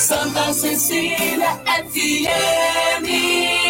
Santa Cecília FM.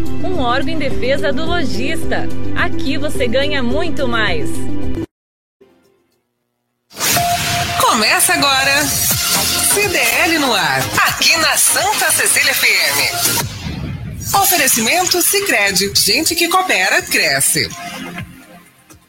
um órgão em defesa do lojista. Aqui você ganha muito mais. Começa agora. CDL no ar, aqui na Santa Cecília FM. Oferecimento Sicredi, gente que coopera cresce.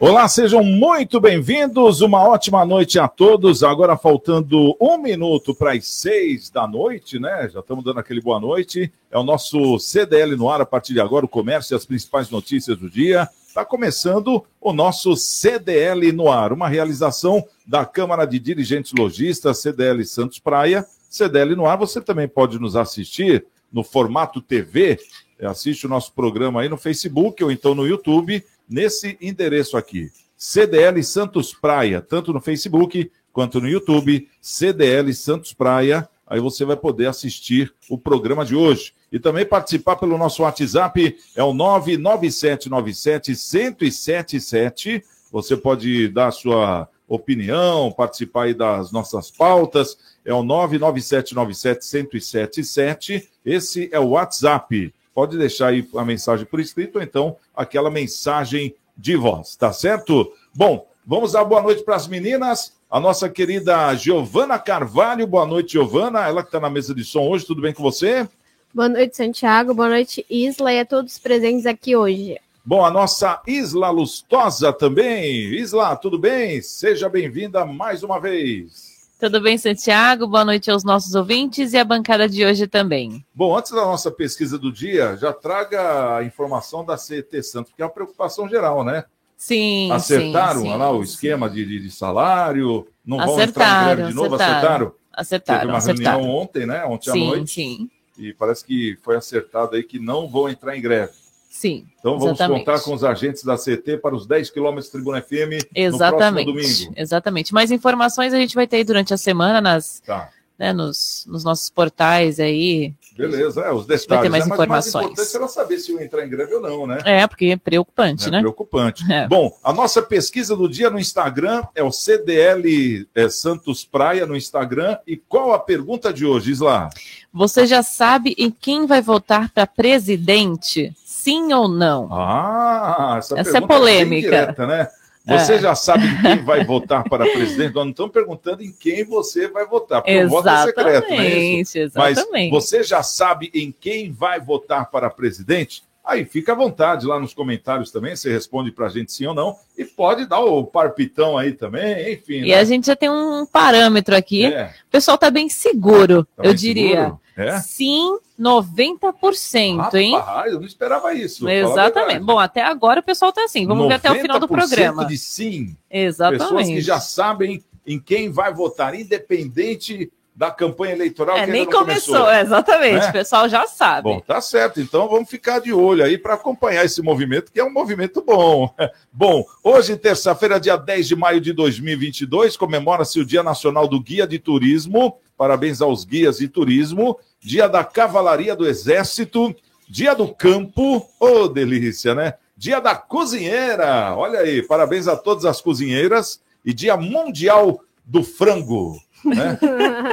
Olá, sejam muito bem-vindos. Uma ótima noite a todos. Agora faltando um minuto para as seis da noite, né? Já estamos dando aquele boa noite. É o nosso CDL no ar a partir de agora, o comércio e as principais notícias do dia. Está começando o nosso CDL no ar, uma realização da Câmara de Dirigentes Logistas, CDL Santos Praia. CDL no ar, você também pode nos assistir no formato TV. Assiste o nosso programa aí no Facebook ou então no YouTube nesse endereço aqui. CDL Santos Praia, tanto no Facebook quanto no YouTube, CDL Santos Praia. Aí você vai poder assistir o programa de hoje. E também participar pelo nosso WhatsApp, é o 99797-1077. Você pode dar sua opinião, participar aí das nossas pautas. É o 99797-1077. Esse é o WhatsApp. Pode deixar aí a mensagem por escrito ou então aquela mensagem de voz, tá certo? Bom, vamos dar boa noite para as meninas. A nossa querida Giovana Carvalho. Boa noite, Giovana. Ela que está na mesa de som hoje. Tudo bem com você? Boa noite, Santiago. Boa noite, Isla, e a todos presentes aqui hoje. Bom, a nossa Isla Lustosa também. Isla, tudo bem? Seja bem-vinda mais uma vez. Tudo bem, Santiago? Boa noite aos nossos ouvintes e a bancada de hoje também. Bom, antes da nossa pesquisa do dia, já traga a informação da CET Santos, porque é uma preocupação geral, né? Sim. Acertaram sim, sim, lá o esquema de, de, de salário? Não acertaram, vão entrar em greve de novo? acertaram. Acertaram? Acertaram, Teve uma acertaram. reunião ontem, né? Ontem sim, à noite. sim, E parece que foi acertado aí que não vão entrar em greve. Sim. Então vamos exatamente. contar com os agentes da CT para os 10 quilômetros Tribuna FM Exatamente. no próximo domingo. Exatamente. Mais informações a gente vai ter aí durante a semana nas, Tá. né, nos, nos nossos portais aí. Beleza, é, os detalhes. Vai ter mais né? Mas informações. o mais importante é saber se vai entrar em greve ou não, né? É, porque é preocupante, É né? preocupante. É. Bom, a nossa pesquisa do dia no Instagram é o CDL é, Santos Praia no Instagram. E qual a pergunta de hoje, Isla? Você já sabe em quem vai votar para presidente? Sim ou não? Ah, essa, Essa é bem polêmica. direta, né? Você É. já sabe em quem vai votar para presidente? Nós não estamos perguntando em quem você vai votar, porque o voto é secreto, não é isso? Exatamente, Mas exatamente. você já sabe em quem vai votar para presidente? Aí fica à vontade lá nos comentários também, você responde para a gente sim ou não, e pode dar o parpitão aí também, enfim. E né? a gente já tem um parâmetro aqui. É, O pessoal tá bem seguro, tá eu bem diria. seguro? É? Sim, 90%, hein? Rapaz, eu não esperava isso. Exatamente. Bom, até agora o pessoal tá assim. Vamos ver até o final do 90% programa. de sim. Exatamente. Pessoas que já sabem em quem vai votar, independente da campanha eleitoral É, que nem não começou, exatamente. Né? O pessoal já sabe. Bom, tá certo. Então vamos ficar de olho aí para acompanhar esse movimento, que é um movimento bom. Bom, hoje, terça-feira, dia 10 de maio de 2022, comemora-se o Dia Nacional do Guia de Turismo. Parabéns aos guias de turismo. Dia da Cavalaria do Exército. Dia do Campo. Ô, delícia, né? Dia da Cozinheira. Olha aí, parabéns a todas as cozinheiras. E Dia Mundial do Frango. Né?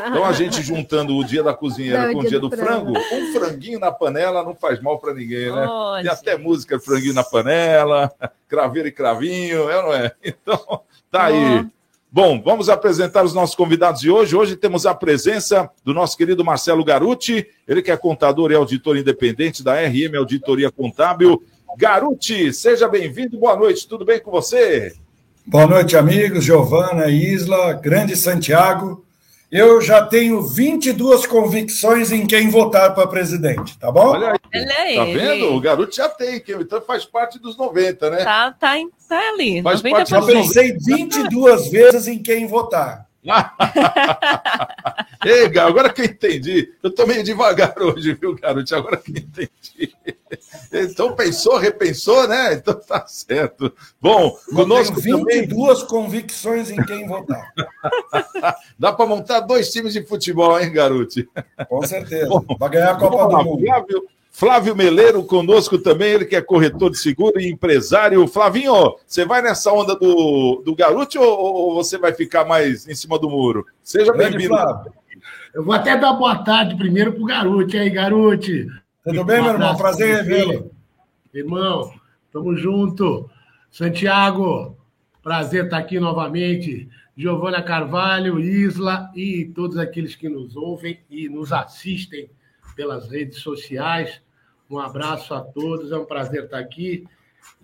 Então a gente juntando o dia da cozinheira Não, com o dia do frango, um franguinho na panela não faz mal para ninguém, né? Olha. Tem até música franguinho na panela, craveiro e cravinho, é ou não é? Então, tá aí. Bom, vamos apresentar os nossos convidados de hoje. Hoje temos a presença do nosso querido Marcelo Garuti, ele que é contador e auditor independente da RM Auditoria Contábil. Garuti, seja bem-vindo, boa noite, tudo bem com você? Boa noite, amigos, Giovana, Isla, Grande Santiago. Eu já tenho 22 convicções em quem votar para presidente, tá bom? Olha aí, Olha aí. tá vendo? O garoto já tem, então faz parte dos 90, né? Tá, tá, tá ali. Faz 90%. parte Já pensei 22 vezes em quem votar. Ei, Gá, agora que eu entendi. Eu tô meio devagar hoje, viu, garoto? Agora que eu entendi. Então pensou, repensou, né? Então tá certo. Bom, Eu conosco tenho também 22 convicções em quem votar. dá para montar dois times de futebol, hein, garoto? Com certeza. Vai ganhar a Copa lá, do Mundo. Flávio, Flávio Meleiro conosco também, ele que é corretor de seguro e empresário. Flavinho, você vai nessa onda do, do garoto ou, ou você vai ficar mais em cima do muro? Seja bem-vindo. Eu vou até dar boa tarde primeiro pro Garote. E aí, Garote? Tudo bem, meu irmão? Prazer revê-lo. Irmão, tamo junto. Santiago, prazer estar aqui novamente. Giovana Carvalho, Isla e todos aqueles que nos ouvem e nos assistem pelas redes sociais. Um abraço a todos, é um prazer estar aqui.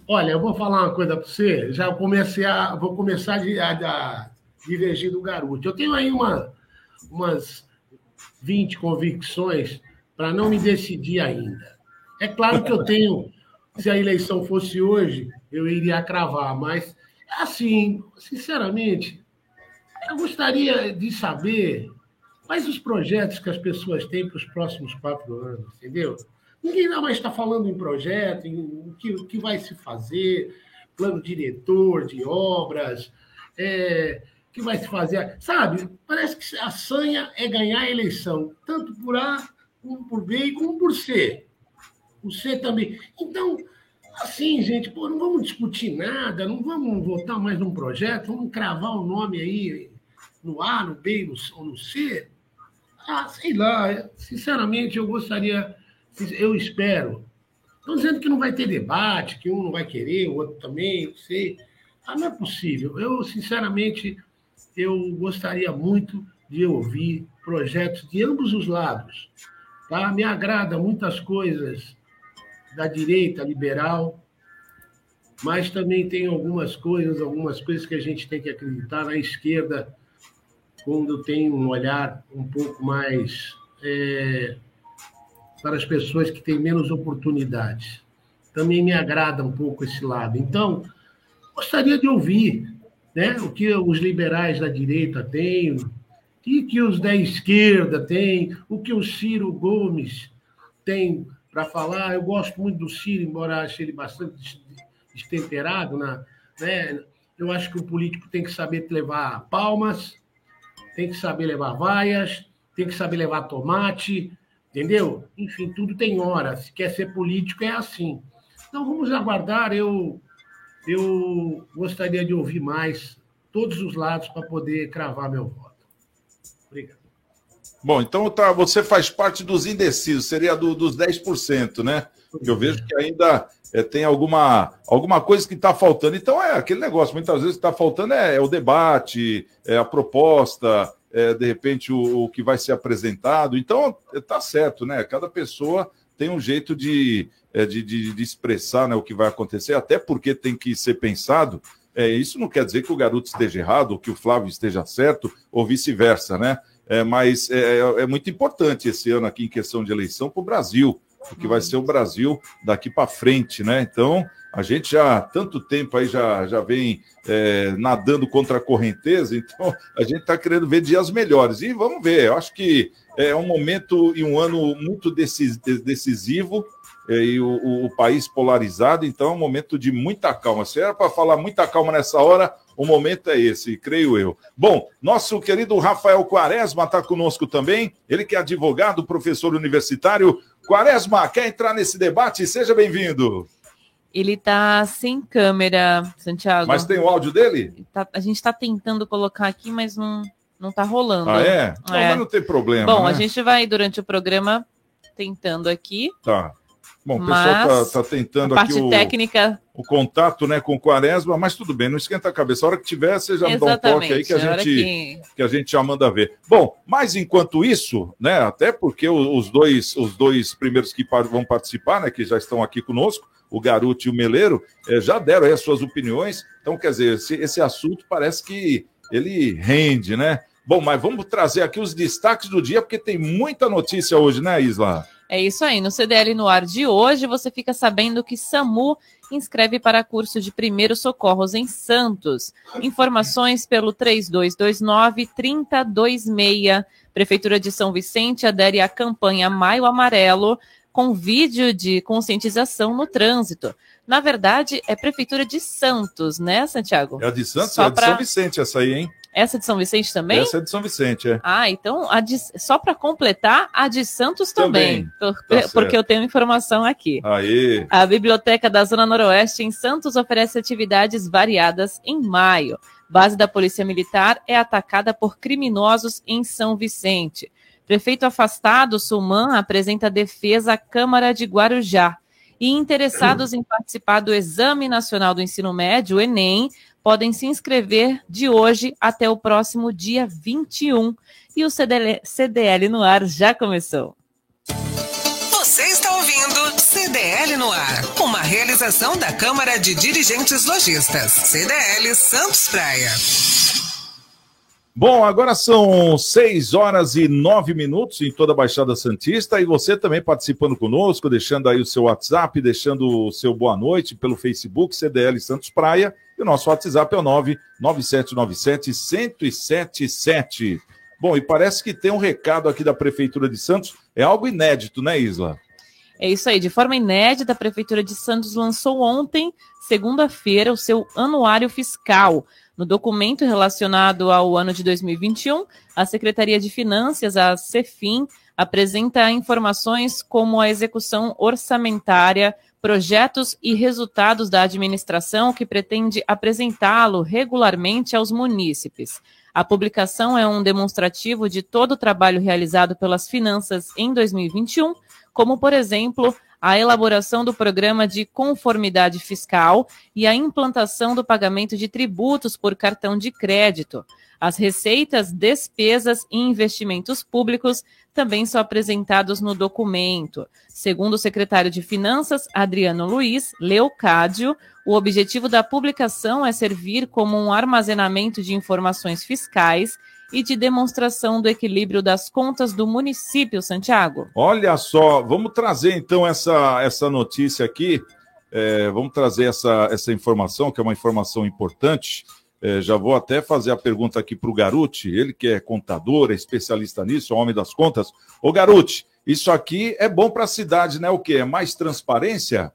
Olha, eu vou falar uma coisa para você. Já comecei a, vou começar a, a divergir do garoto. Eu tenho aí uma, umas 20 convicções para não me decidir ainda. É claro que eu tenho, se a eleição fosse hoje, eu iria cravar, mas assim, sinceramente, eu gostaria de saber quais os projetos que as pessoas têm para os próximos quatro anos, entendeu? Ninguém mais está falando em projeto, em o que, que vai se fazer, plano diretor de obras, é, que vai se fazer. Sabe, parece que a sanha é ganhar a eleição, tanto por A, como por B e como por C. O C também. Então, assim, gente, pô, não vamos discutir nada, não vamos votar mais num projeto, vamos cravar o nome aí no A, no B ou no C. Ah, sei lá, sinceramente, eu gostaria, eu espero. Estão dizendo que não vai ter debate, que um não vai querer, o outro também, não sei. Ah, não é possível. Eu, sinceramente, eu gostaria muito de ouvir projetos de ambos os lados. Tá? Me agrada muitas coisas da direita liberal, mas também tem algumas coisas, algumas coisas que a gente tem que acreditar na esquerda, quando tem um olhar um pouco mais é, para as pessoas que têm menos oportunidades. Também me agrada um pouco esse lado. Então, gostaria de ouvir né, o que os liberais da direita têm, o que os da esquerda têm, o que o Ciro Gomes tem para falar. Eu gosto muito do Ciro, embora ache ele bastante des- destemperado. Na, né? Eu acho que o político tem que saber levar palmas, tem que saber levar vaias, tem que saber levar tomate, entendeu? Enfim, tudo tem hora. Se quer ser político, é assim. Então vamos aguardar. Eu, eu gostaria de ouvir mais todos os lados para poder cravar meu voto. Obrigado. Bom, então tá, você faz parte dos indecisos, seria do- dos 10%, né? Eu vejo que ainda é, tem alguma, alguma coisa que está faltando. Então é aquele negócio, muitas vezes está faltando é, é o debate, é a proposta, é, de repente o, o que vai ser apresentado. Então está certo, né? Cada pessoa tem um jeito de, é, de, de- de expressar né, o que vai acontecer, até porque tem que ser pensado. É, isso não quer dizer que o garoto esteja errado, ou que o Flávio esteja certo, ou vice-versa, né? É, mas é, é- é muito importante esse ano aqui em questão de eleição para o Brasil, porque vai ser o Brasil daqui para frente, né? Então, a gente já há tanto tempo aí já, já vem é, nadando contra a correnteza, então a gente está querendo ver dias melhores. E vamos ver, eu acho que é um momento e um ano muito decis- decisivo e o, o- país polarizado, então é um momento de muita calma. Se era para falar muita calma nessa hora, o momento é esse, creio eu. Bom, nosso querido Rafael Quaresma está conosco também, ele que é advogado, professor universitário. Quaresma, quer entrar nesse debate? Seja bem-vindo. Ele tá sem câmera, Santiago. Mas tem o áudio dele? Tá- a gente tá tentando colocar aqui, mas não, não tá rolando. Ah, é? Não, É. mas não tem problema. Bom, né? a gente vai, durante o programa, tentando aqui. Tá. Bom, o pessoal está tá tentando aqui o, técnica. o contato né, com o Quaresma, mas tudo bem, não esquenta a cabeça. A hora que tiver, você já me dá um toque aí que a, gente, que- que a gente já manda ver. Bom, mas enquanto isso, né, até porque os dois, os dois primeiros que vão participar, né, que já estão aqui conosco, o Garuti e o Meleiro, eh, já deram aí as suas opiniões. Então, quer dizer, esse, esse assunto parece que ele rende, né? Bom, mas vamos trazer aqui os destaques do dia, porque tem muita notícia hoje, né, Isla? É isso aí. No CDL no ar de hoje, você fica sabendo que SAMU inscreve para curso de primeiros socorros em Santos. Informações pelo 3229-3026. Prefeitura de São Vicente adere à campanha Maio Amarelo com vídeo de conscientização no trânsito. Na verdade, é Prefeitura de Santos, né, Santiago? É a de Santos, Só é a de pra- São Vicente essa aí, hein? Essa de São Vicente também? Essa é de São Vicente, é. Ah, então a de- só para completar, a de Santos também, Também. por- Tá porque eu tenho informação aqui. Aí. A Biblioteca da Zona Noroeste em Santos oferece atividades variadas em maio. Base da Polícia Militar é atacada por criminosos em São Vicente. Prefeito afastado, Sulman, apresenta defesa à Câmara de Guarujá. E interessados em participar do Exame Nacional do Ensino Médio, Enem, podem se inscrever de hoje até o próximo dia 21. E o CDL, CDL no ar já começou. Você está ouvindo CDL no ar, uma realização da Câmara de Dirigentes Lojistas, CDL Santos Praia. Bom, agora são 6 horas e 9 minutos em toda a Baixada Santista e você também participando conosco, deixando aí o seu WhatsApp, deixando o seu boa noite pelo Facebook CDL Santos Praia e o nosso WhatsApp é o 99797-1077. Bom, e parece que tem um recado aqui da Prefeitura de Santos, é algo inédito, né, Isla? É isso aí. De forma inédita, a Prefeitura de Santos lançou ontem, segunda-feira, o seu anuário fiscal. No documento relacionado ao ano de 2021, a Secretaria de Finanças, a CEFIM, apresenta informações como a execução orçamentária, projetos e resultados da administração que pretende apresentá-lo regularmente aos munícipes. A publicação é um demonstrativo de todo o trabalho realizado pelas finanças em 2021, como, por exemplo, a elaboração do programa de conformidade fiscal e a implantação do pagamento de tributos por cartão de crédito. As receitas, despesas e investimentos públicos também são apresentados no documento. Segundo o secretário de Finanças, Adriano Luiz Leocádio, o objetivo da publicação é servir como um armazenamento de informações fiscais e de demonstração do equilíbrio das contas do município, Santiago. Olha só, vamos trazer então essa, essa notícia aqui, é, vamos trazer essa, essa informação, que é uma informação importante. É, já vou até fazer a pergunta aqui para o Garuti, ele que é contador, é especialista nisso, é homem das contas. Ô Garuti, isso aqui é bom para a cidade, né? O quê? É mais transparência?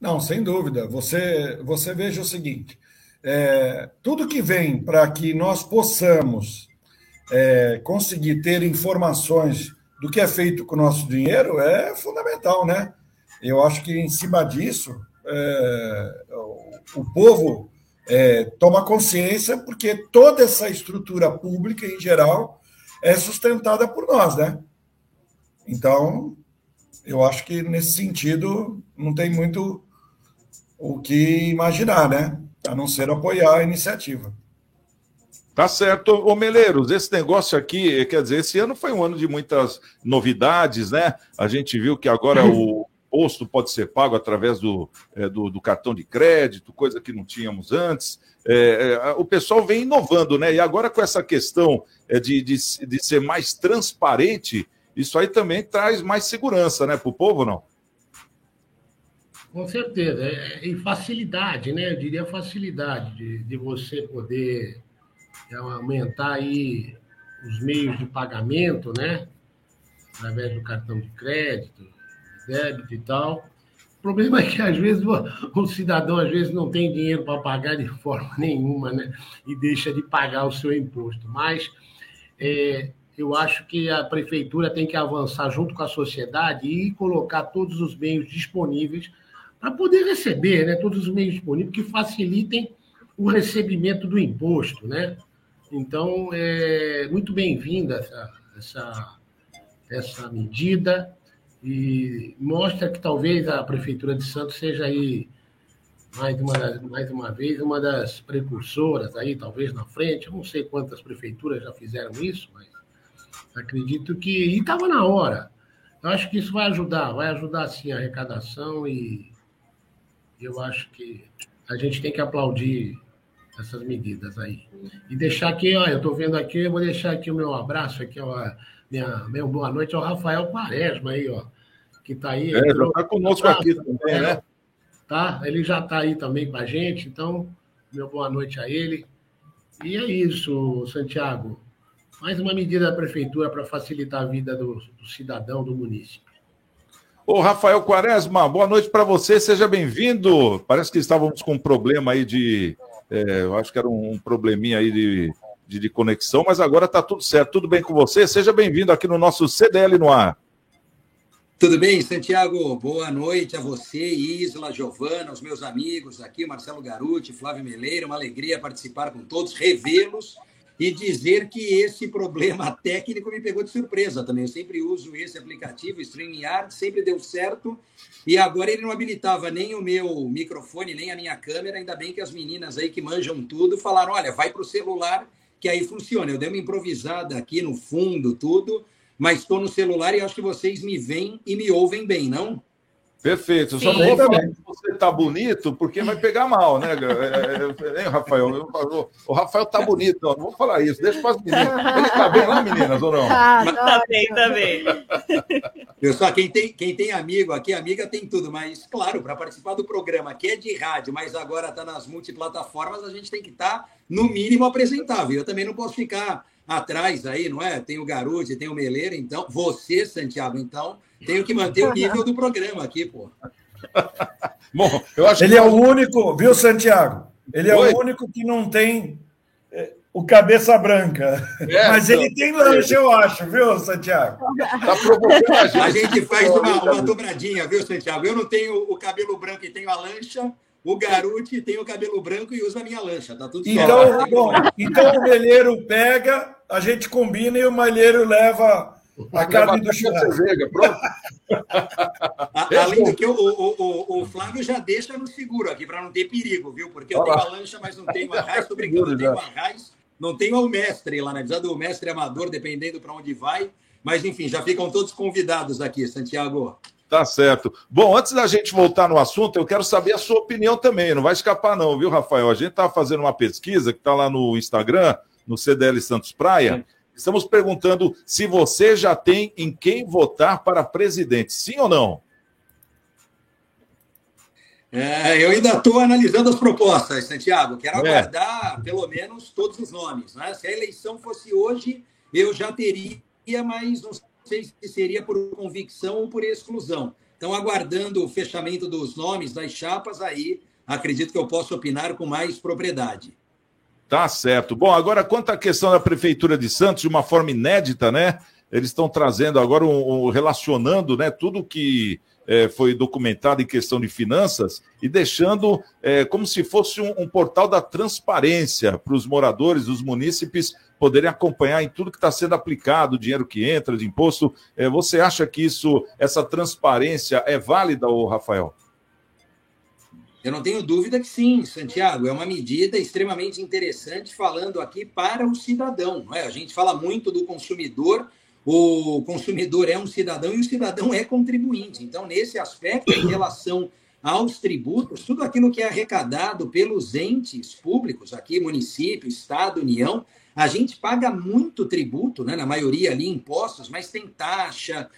Não, sem dúvida. Você, você veja o seguinte: é, tudo que vem para que nós possamos é, conseguir ter informações do que é feito com o nosso dinheiro é fundamental, né? Eu acho que em cima disso é, o, povo é, toma consciência porque toda essa estrutura pública em geral é sustentada por nós, né? Então, eu acho que nesse sentido não tem muito o que imaginar, né? A não ser apoiar a iniciativa. Tá certo. Ô Meleiros, esse negócio aqui, quer dizer, esse ano foi um ano de muitas novidades, né? A gente viu que agora o posto pode ser pago através do, é, do, do, cartão de crédito, coisa que não tínhamos antes. É, é, o pessoal vem inovando, né? E agora com essa questão de, de, de ser mais transparente, isso aí também traz mais segurança, né, para o povo, não? Com certeza. E facilidade, né? Eu diria facilidade de, de você poder aumentar aí os meios de pagamento, né? Através do cartão de crédito, débito e tal. O problema é que, às vezes, o cidadão às vezes não tem dinheiro para pagar de forma nenhuma, né? E deixa de pagar o seu imposto. Mas é, eu acho que a prefeitura tem que avançar junto com a sociedade e colocar todos os meios disponíveis para poder receber, né? Todos os meios disponíveis que facilitem o recebimento do imposto, né? Então, é muito bem-vinda essa, essa, essa medida e mostra que talvez a Prefeitura de Santos seja aí, mais uma, mais uma vez, uma das precursoras aí, talvez na frente. Eu não sei quantas prefeituras já fizeram isso, mas acredito que. E estava na hora. Eu acho que isso vai ajudar, vai ajudar sim a arrecadação e eu acho que a gente tem que aplaudir essas medidas aí. E deixar aqui, ó, eu estou vendo aqui, eu vou deixar aqui o meu abraço, aqui, ó, minha, meu boa noite ao Rafael Quaresma aí, ó, que está aí. É, já está conosco aqui também, né? Tá, ele já está aí também com a gente, então, meu boa noite a ele. E é isso, Santiago. Mais uma medida da prefeitura para facilitar a vida do, do cidadão, do município. Ô, Rafael Quaresma, boa noite para você, seja bem-vindo. Parece que estávamos com um problema aí de. É, eu acho que era um probleminha aí de, de, de conexão, mas agora está tudo certo. Tudo bem com você? Seja bem-vindo aqui no nosso CDL no ar. Tudo bem, Santiago? Boa noite a você, Isla, Giovana, os meus amigos aqui, Marcelo Garuti, Flávio Meleira. Uma alegria participar com todos, revê-los e dizer que esse problema técnico me pegou de surpresa também. Eu sempre uso esse aplicativo, StreamYard, sempre deu certo. E agora ele não habilitava nem o meu microfone, nem a minha câmera. Ainda bem que as meninas aí que manjam tudo falaram: olha, vai para o celular que aí funciona. Eu dei uma improvisada aqui no fundo, tudo, mas estou no celular e acho que vocês me veem e me ouvem bem, não? Perfeito. Só não vou falar que você tá bonito, porque vai pegar mal, né? É, é, hein, Rafael? O Rafael tá bonito, não, não vou falar isso. Deixa para as meninas. Ele tá bem lá, meninas, ou não? Ah, tá bem, tá bem. Pessoal, quem tem, quem tem amigo aqui, amiga tem tudo, mas, claro, para participar do programa, que é de rádio, mas agora está nas multiplataformas, a gente tem que estar, tá, no mínimo, apresentável. Eu também não posso ficar atrás aí, não é? Tem o Garuti, tem o Meleiro, então, você, Santiago, então tenho que manter o nível do programa aqui, pô. Bom, eu acho Ele que... é o único, viu, Santiago? Ele é Oi? o único que não tem é, o cabeça branca. É, Mas então, ele tem lanche, eu acho, viu, Santiago? Tá provocando a gente. A gente faz uma, uma dobradinha, viu, Santiago? Eu não tenho o cabelo branco e tenho a lancha. O Garuti tem o cabelo branco e usa a minha lancha, tá tudo então, certo. Bom, então o melheiro pega, a gente combina e o malheiro leva a carne do churrasco. Pronto. Além do que o, o, o, o, Flávio já deixa no seguro aqui, para não ter perigo, viu? Porque eu tenho a lancha, mas não tenho a raiz. Estou brincando, eu tenho a raiz, não tenho o mestre lá, né? Precisa do mestre amador, dependendo para onde vai. Mas, enfim, já ficam todos convidados aqui, Santiago. Tá certo. Bom, antes da gente voltar no assunto, eu quero saber a sua opinião também. Não vai escapar, não, viu, Rafael? A gente está fazendo uma pesquisa que está lá no Instagram, no CDL Santos Praia. Sim Estamos perguntando se você já tem em quem votar para presidente, sim ou não? É, eu ainda estou analisando as propostas, Santiago. Quero é. aguardar pelo menos todos os nomes. Né? Se a eleição fosse hoje, eu já teria, mas não sei se seria por convicção ou por exclusão. Então, aguardando o fechamento dos nomes das chapas, aí acredito que eu posso opinar com mais propriedade. Tá certo. Bom, agora quanto à questão da Prefeitura de Santos, de uma forma inédita, né? Eles estão trazendo agora, um, um, relacionando né, tudo que é, foi documentado em questão de finanças e deixando é, como se fosse um, um portal da transparência para os moradores, os munícipes poderem acompanhar em tudo que está sendo aplicado, o dinheiro que entra de imposto. É, você acha que isso, essa transparência é válida, ou Rafael? Eu não tenho dúvida que sim, Santiago. É uma medida extremamente interessante falando aqui para o cidadão. É? A gente fala muito do consumidor, o consumidor é um cidadão e o cidadão é contribuinte. Então, nesse aspecto, em relação aos tributos, tudo aquilo que é arrecadado pelos entes públicos, aqui, município, Estado, União, a gente paga muito tributo, né? na maioria ali impostos, mas tem taxa,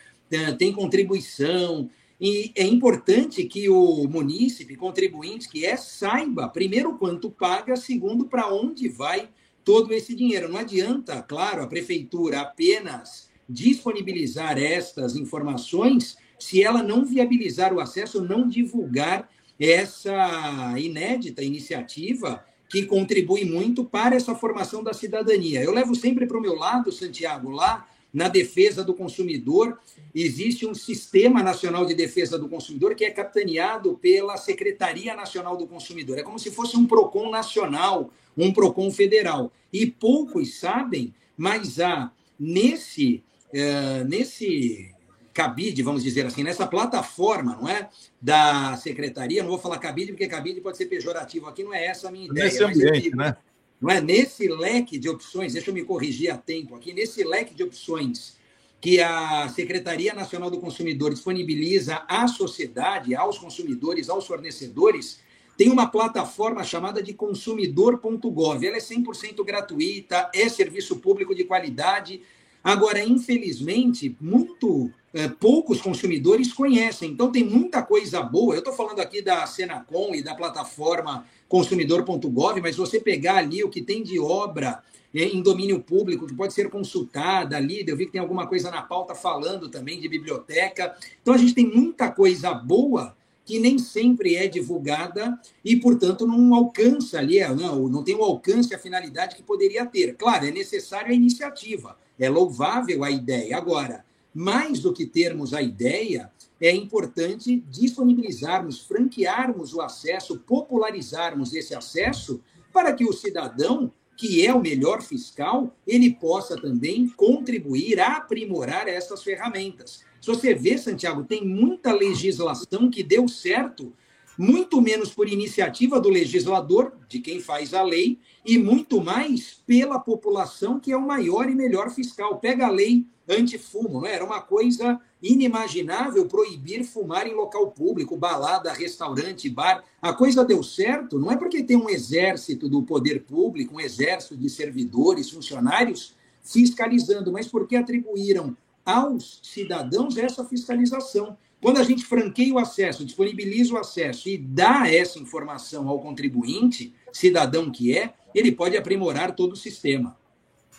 tem contribuição, e é importante que o munícipe, contribuinte que é, saiba, primeiro, quanto paga, segundo, para onde vai todo esse dinheiro. Não adianta, claro, a prefeitura apenas disponibilizar estas informações se ela não viabilizar o acesso, não divulgar essa inédita iniciativa que contribui muito para essa formação da cidadania. Eu levo sempre para o meu lado, Santiago, lá na defesa do consumidor. Existe um Sistema Nacional de Defesa do Consumidor que é capitaneado pela Secretaria Nacional do Consumidor. É como se fosse um PROCON nacional, um PROCON federal. E poucos sabem, mas há nesse, é, nesse cabide, vamos dizer assim, nessa plataforma, não é? Da secretaria, não vou falar cabide, porque cabide pode ser pejorativo aqui, não é essa a minha ideia. Nesse ambiente, digo, né? Não é? Nesse leque de opções, deixa eu me corrigir a tempo aqui, nesse leque de opções que a Secretaria Nacional do Consumidor disponibiliza à sociedade, aos consumidores, aos fornecedores, tem uma plataforma chamada de consumidor.gov. Ela é 100% gratuita, é serviço público de qualidade. Agora, infelizmente, muito é, poucos consumidores conhecem. Então, tem muita coisa boa. Eu estou falando aqui da Senacom e da plataforma consumidor.gov, mas você pegar ali o que tem de obra é, em domínio público, que pode ser consultada ali, eu vi que tem alguma coisa na pauta falando também de biblioteca. Então, a gente tem muita coisa boa que nem sempre é divulgada e, portanto, não alcança ali, é, não, não tem o alcance, a finalidade que poderia ter. Claro, é necessário a iniciativa, é louvável a ideia. Agora, mais do que termos a ideia, é importante disponibilizarmos, franquearmos o acesso, popularizarmos esse acesso para que o cidadão, que é o melhor fiscal, ele possa também contribuir a aprimorar essas ferramentas. Se você vê, Santiago, tem muita legislação que deu certo, muito menos por iniciativa do legislador, de quem faz a lei, e muito mais pela população, que é o maior e melhor fiscal. Pega a lei antifumo, não é? Era uma coisa inimaginável proibir fumar em local público, balada, restaurante, bar. A coisa deu certo, não é porque tem um exército do poder público, um exército de servidores, funcionários fiscalizando, mas porque atribuíram aos cidadãos essa fiscalização. Quando a gente franqueia o acesso, disponibiliza o acesso e dá essa informação ao contribuinte, cidadão que é, ele pode aprimorar todo o sistema.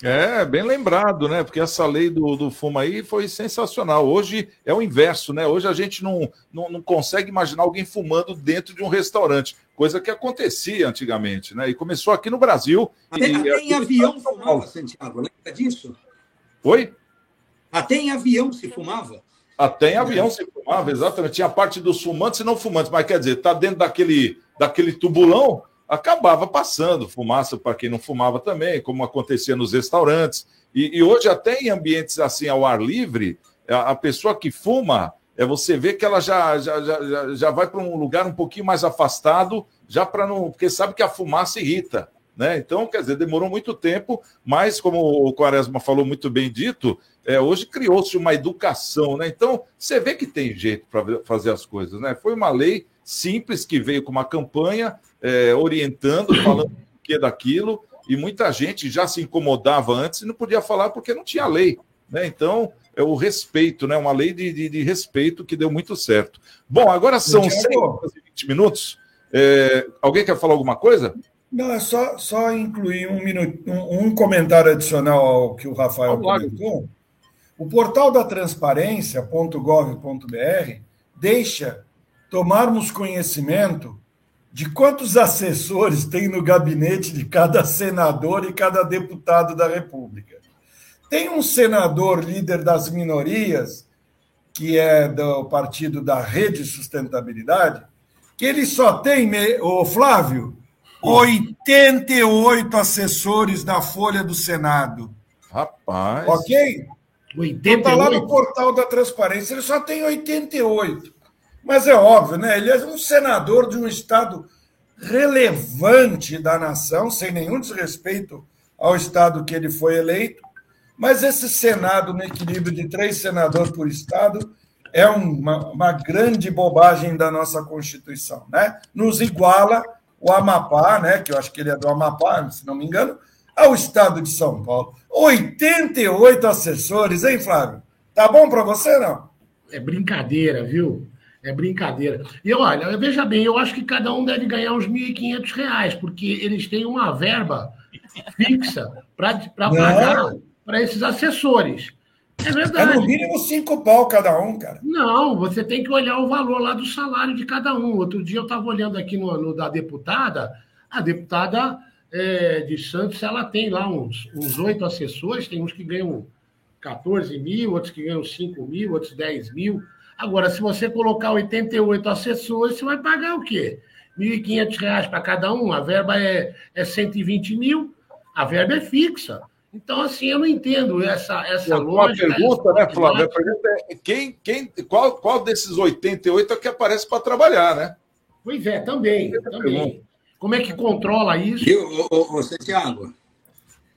É, bem lembrado, né? Porque essa lei do, do fumo aí foi sensacional. Hoje é o inverso, né? Hoje a gente não, não, não consegue imaginar alguém fumando dentro de um restaurante, coisa que acontecia antigamente, né? E começou aqui no Brasil. Até, e, até em avião fumava, Santiago, lembra disso? Oi? Até em avião se fumava? Até em avião se fumava, exatamente. Tinha a parte dos fumantes e não fumantes, mas quer dizer, tá dentro daquele, daquele tubulão, acabava passando fumaça para quem não fumava também, como acontecia nos restaurantes. E, e, hoje, até em ambientes assim ao ar livre, a, a pessoa que fuma, é você vê que ela já, já, já, já vai para um lugar um pouquinho mais afastado, já para não. Porque sabe que a fumaça irrita. Né? Então, quer dizer, demorou muito tempo, mas como o Quaresma falou muito bem dito, é, hoje criou-se uma educação, né? Então, você vê que tem jeito para fazer as coisas, né? Foi uma lei simples que veio com uma campanha é, orientando, falando o que daquilo, e muita gente já se incomodava antes e não podia falar porque não tinha lei, né? Então, é o respeito, né? Uma lei de, de, de respeito que deu muito certo. Bom, agora são 6 e 20 minutos. É, alguém quer falar alguma coisa? Não, é só, só incluir um, minuto, um, um comentário adicional ao que o Rafael comentou. O portal da transparência.gov.br deixa tomarmos conhecimento de quantos assessores tem no gabinete de cada senador e cada deputado da República. Tem um senador líder das minorias, que é do partido da Rede Sustentabilidade, que ele só tem, o Flávio, 88 assessores na Folha do Senado. Rapaz. Ok? 88. Está lá no portal da transparência, ele só tem 88. Mas é óbvio, né? Ele é um senador de um estado relevante da nação, sem nenhum desrespeito ao estado que ele foi eleito. Mas esse Senado, no equilíbrio de três senadores por estado, é uma, uma grande bobagem da nossa Constituição. Né? Nos iguala o Amapá, né, que eu acho que ele é do Amapá, se não me engano, ao estado de São Paulo. 88 assessores, hein, Flávio? Tá bom para você, não? É brincadeira, viu? É brincadeira. E olha, veja bem, eu acho que cada um deve ganhar uns R$ 1.500, porque eles têm uma verba fixa para pagar para esses assessores. É verdade. É no mínimo cinco pau cada um, cara. Não, você tem que olhar o valor lá do salário de cada um. Outro dia eu estava olhando aqui no, no, da deputada, a deputada é, de Santos, ela tem lá uns oito assessores, tem uns que ganham 14 mil, outros que ganham 5 mil, outros 10 mil. Agora, se você colocar 88 assessores, você vai pagar o quê? R$ 1.500 para cada um, a verba é, é 120 mil, a verba é fixa. Então, assim, eu não entendo essa, essa Uma lógica. pergunta, né, Flávio? A pergunta é quem, quem, qual, qual desses 88 é que aparece para trabalhar, né? Pois é, também, também. Como é que controla isso? Ô, ô, Santiago?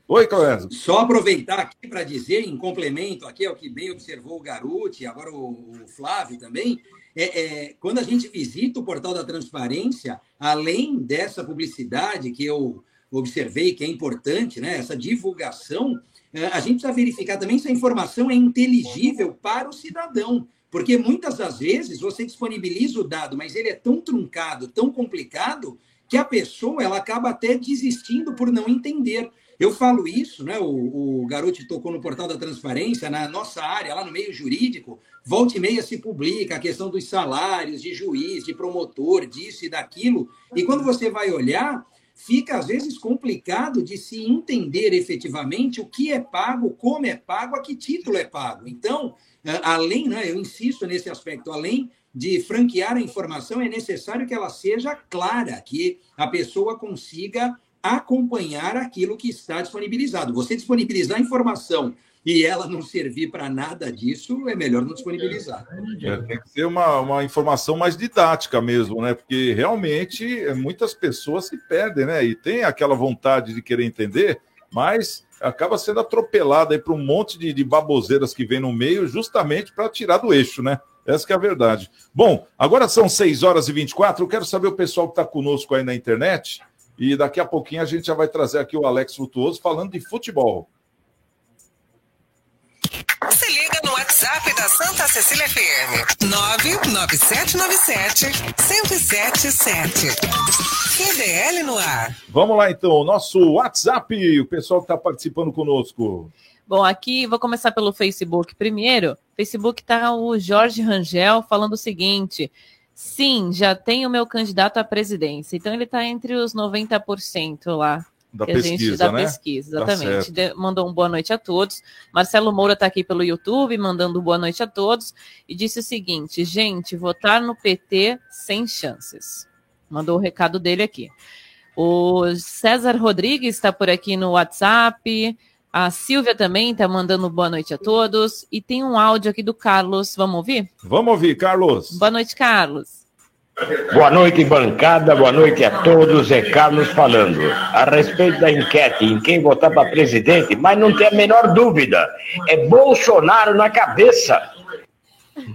Oi, Cláudio. Só aproveitar aqui para dizer, em complemento aqui ao que bem observou o Garuti, agora o, o Flávio também, é, é, quando a gente visita o portal da transparência, além dessa publicidade que eu observei que é importante, né, essa divulgação, é, a gente precisa verificar também se a informação é inteligível para o cidadão. Porque muitas das vezes você disponibiliza o dado, mas ele é tão truncado, tão complicado, que a pessoa ela acaba até desistindo por não entender. Eu falo isso, né? O, o garoto tocou no portal da transparência, na nossa área, lá no meio jurídico, volta e meia se publica a questão dos salários de juiz, de promotor, disso e daquilo. E quando você vai olhar, fica às vezes complicado de se entender efetivamente o que é pago, como é pago, a que título é pago. Então, além, né, eu insisto nesse aspecto, além de franquear a informação, é necessário que ela seja clara, que a pessoa consiga acompanhar aquilo que está disponibilizado. Você disponibilizar a informação e ela não servir para nada disso, é melhor não disponibilizar. É, tem que ser uma, uma informação mais didática mesmo, né? Porque realmente é, muitas pessoas se perdem, né? E tem aquela vontade de querer entender, mas acaba sendo atropelada aí para um monte de, de baboseiras que vem no meio, justamente para tirar do eixo, né? Essa que é a verdade. Bom, agora são 6 horas e 24. Eu quero saber o pessoal que está conosco aí na internet. E daqui a pouquinho a gente já vai trazer aqui o Alex Frutuoso falando de futebol. Se liga no WhatsApp da Santa Cecília FM. 99797 1077. QDL no ar. Vamos lá então, o nosso WhatsApp, o pessoal que está participando conosco. Bom, aqui vou começar pelo Facebook primeiro. Facebook tá o Jorge Rangel falando o seguinte: sim, já tenho meu candidato à presidência. Então ele está entre os 90% lá. Da que a gente- pesquisa, da né? pesquisa, Tá exatamente. De- mandou um boa noite a todos. Marcelo Moura está aqui pelo YouTube, mandando boa noite a todos. E disse o seguinte: gente, votar no PT sem chances. Mandou o recado dele aqui. O César Rodrigues está por aqui no WhatsApp. A Silvia também está mandando boa noite a todos. E tem um áudio aqui do Carlos. Vamos ouvir? Vamos ouvir, Carlos. Boa noite, Carlos. Boa noite, bancada. Boa noite a todos. É Carlos falando. A respeito da enquete em quem votar para presidente, mas não tem a menor dúvida. É Bolsonaro na cabeça.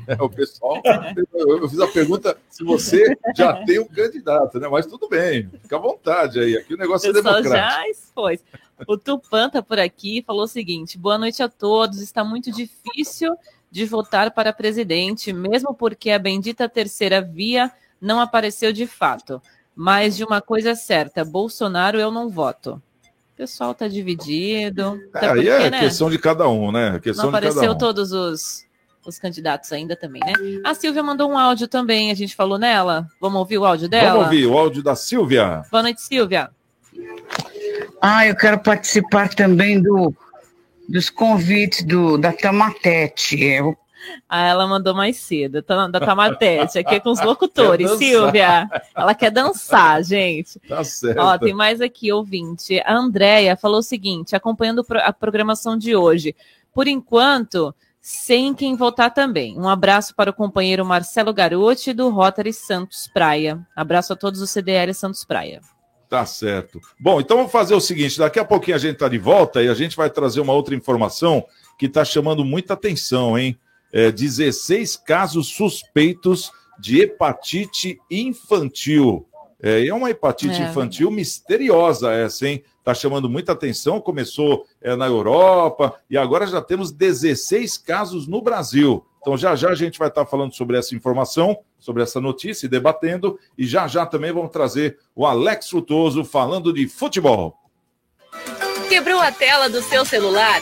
É, o pessoal, eu fiz a pergunta se você já tem um candidato, né? Mas tudo bem, fica à vontade aí. Aqui o negócio O é democrático. já expôs. O Tupan tá por aqui falou o seguinte: boa noite a todos. Está muito difícil de votar para presidente, mesmo porque a bendita terceira via não apareceu de fato. Mas de uma coisa é certa: Bolsonaro eu não voto. O pessoal tá dividido. Até Aí porque, é né, questão de cada um, né? Questão não de cada apareceu um. todos os, os candidatos ainda também, né? A Silvia mandou um áudio também, a gente falou nela. Vamos ouvir o áudio dela? Vamos ouvir o áudio da Silvia. Boa noite, Silvia. Ah, eu quero participar também do, dos convites do, da Tamatete. Eu, Ah, ela mandou mais cedo, tá- da Tamatete, aqui é com os locutores. Silvia, ela quer dançar, gente. Tá certo. Ó, tem mais aqui, ouvinte. A Andrea falou o seguinte, acompanhando a programação de hoje. Por enquanto, sem quem votar também. Um abraço para o companheiro Marcelo Garotti, do Rotary Santos Praia. Abraço a todos do CDL Santos Praia. Tá certo. Bom, então vamos fazer o seguinte: daqui a pouquinho a gente está de volta e a gente vai trazer uma outra informação que está chamando muita atenção, hein? É, 16 casos suspeitos de hepatite infantil. É, e é uma hepatite É. infantil misteriosa essa, hein? Tá chamando muita atenção. Começou é, na Europa e agora já temos 16 casos no Brasil. Então já já a gente vai estar falando sobre essa informação, sobre essa notícia e debatendo. E já já também vamos trazer o Alex Frutoso falando de futebol. Quebrou a tela do seu celular?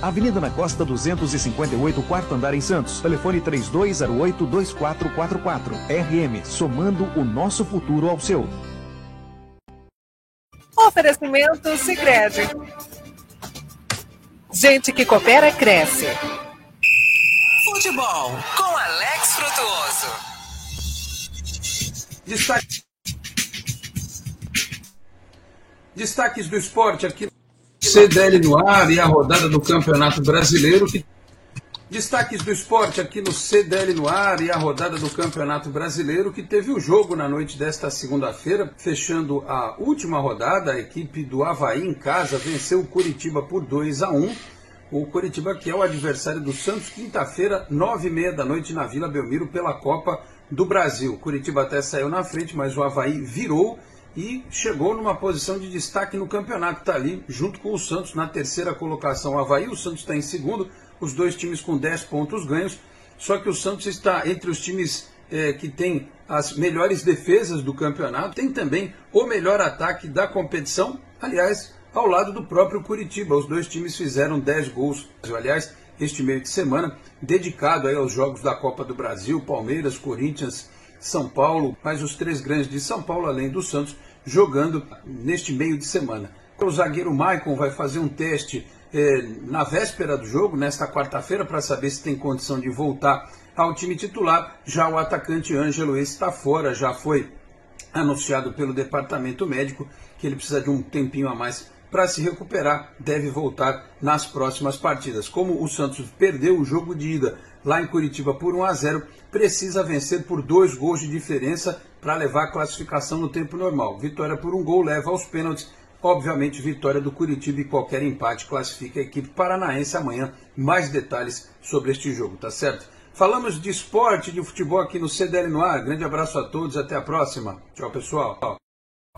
Avenida na Costa 258, quarto andar em Santos. Telefone 3208-2444. RM, somando o nosso futuro ao seu. Oferecimento Sicredi. Gente que coopera, cresce. Futebol com Alex Frutuoso. Destaque... Destaques do esporte aqui. CDL no ar e a rodada do Campeonato Brasileiro. Que... Destaques do esporte aqui no CDL no ar e a rodada do Campeonato Brasileiro, que teve o jogo na noite desta segunda-feira, fechando a última rodada. A equipe do Havaí em casa venceu o Curitiba por 2 a 1 O Curitiba, que é o adversário do Santos, quinta-feira, nove e meia da noite, na Vila Belmiro, pela Copa do Brasil. Curitiba até saiu na frente, mas o Havaí virou e chegou numa posição de destaque no campeonato. Está ali junto com o Santos na terceira colocação. O Havaí, o Santos está em segundo, os dois times com 10 pontos ganhos. Só que o Santos está entre os times é, que tem as melhores defesas do campeonato, tem também o melhor ataque da competição. Aliás, ao lado do próprio Curitiba, os dois times fizeram 10 gols. Aliás, este meio de semana dedicado aí aos jogos da Copa do Brasil, Palmeiras, Corinthians, São Paulo, mas os três grandes de São Paulo, além do Santos, jogando neste meio de semana. O zagueiro Maicon vai fazer um teste eh, na véspera do jogo, nesta quarta-feira, para saber se tem condição de voltar ao time titular. Já o atacante Ângelo está fora, já foi anunciado pelo departamento médico que ele precisa de um tempinho a mais para se recuperar, deve voltar nas próximas partidas. Como o Santos perdeu o jogo de ida lá em Curitiba por 1 a 0, precisa vencer por dois gols de diferença para levar a classificação no tempo normal. Vitória por um gol leva aos pênaltis. Obviamente, vitória do Curitiba e qualquer empate classifica a equipe paranaense amanhã. Mais detalhes sobre este jogo, tá certo? Falamos de esporte, de futebol aqui no CDL no ar. Grande abraço a todos, até a próxima. Tchau, pessoal.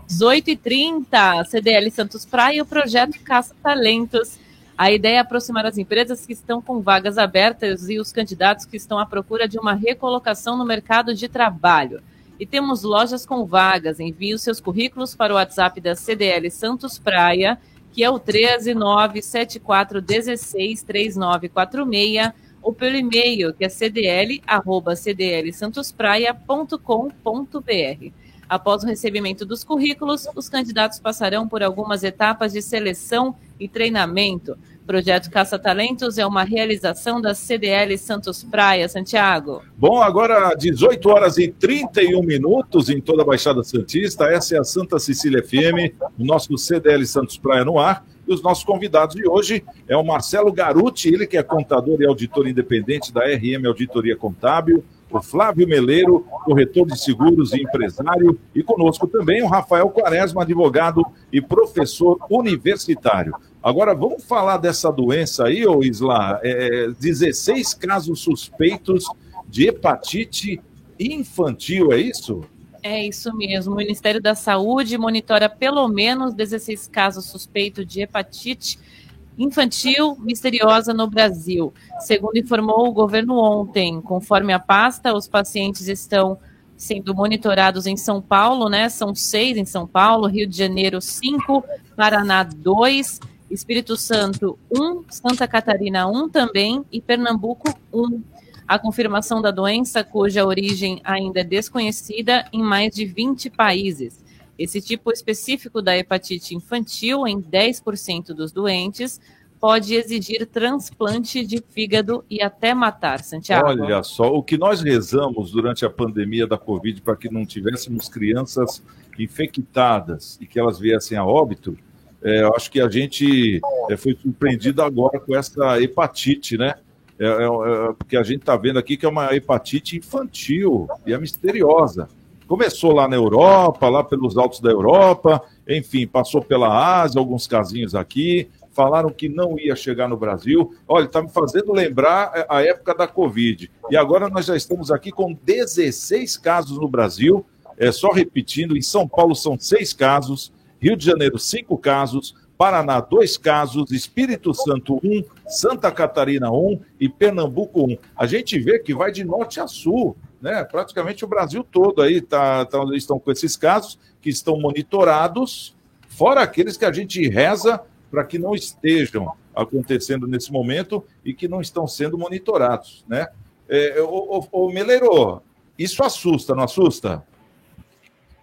18h30, CDL Santos Praia e o projeto Caça Talentos. A ideia é aproximar as empresas que estão com vagas abertas e os candidatos que estão à procura de uma recolocação no mercado de trabalho. E temos lojas com vagas. Envie os seus currículos para o WhatsApp da CDL Santos Praia, que é o 13974163946, ou pelo e-mail, que é cdl@cdlsantospraia.com.br. Após o recebimento dos currículos, os candidatos passarão por algumas etapas de seleção e treinamento. O projeto Caça Talentos é uma realização da CDL Santos Praia, Santiago. Bom, agora 18 horas e 31 minutos em toda a Baixada Santista. Essa é a Santa Cecília FM, o nosso CDL Santos Praia no ar. E os nossos convidados de hoje é o Marcelo Garuti, ele que é contador e auditor independente da RM Auditoria Contábil, o Flávio Meleiro, corretor de seguros e empresário, e conosco também o Rafael Quaresma, advogado e professor universitário. Agora vamos falar dessa doença aí, ô Isla. É, 16 casos suspeitos de hepatite infantil, é isso? É isso mesmo. O Ministério da Saúde monitora pelo menos 16 casos suspeitos de hepatite infantil misteriosa no Brasil, segundo informou o governo ontem. Conforme a pasta, os pacientes estão sendo monitorados em São Paulo, né? São seis em São Paulo, Rio de Janeiro, cinco, Paraná, dois, Espírito Santo, um, Santa Catarina, um também, e Pernambuco, um. A confirmação da doença, cuja origem ainda é desconhecida, em mais de 20 países. Esse tipo específico da hepatite infantil, em 10% dos doentes, pode exigir transplante de fígado e até matar, Santiago. Olha só, o que nós rezamos durante a pandemia da Covid para que não tivéssemos crianças infectadas e que elas viessem a óbito, É, acho que a gente é, foi surpreendido agora com essa hepatite, né? É, é, é, porque a gente está vendo aqui que é uma hepatite infantil e é misteriosa. Começou lá na Europa, lá pelos altos da Europa, enfim, passou pela Ásia, alguns casinhos aqui, falaram que não ia chegar no Brasil. Olha, está me fazendo lembrar é, a época da Covid. E agora nós já estamos aqui com 16 casos no Brasil. É, só repetindo, em São Paulo são seis casos, Rio de Janeiro, cinco casos, Paraná, dois casos, Espírito Santo, um, Santa Catarina, um e Pernambuco, um. A gente vê que vai de norte a sul, né? Praticamente o Brasil todo aí tá, tá, estão com esses casos que estão monitorados, fora aqueles que a gente reza para que não estejam acontecendo nesse momento e que não estão sendo monitorados, né? É, o, o, o Meleiro, isso assusta, não assusta?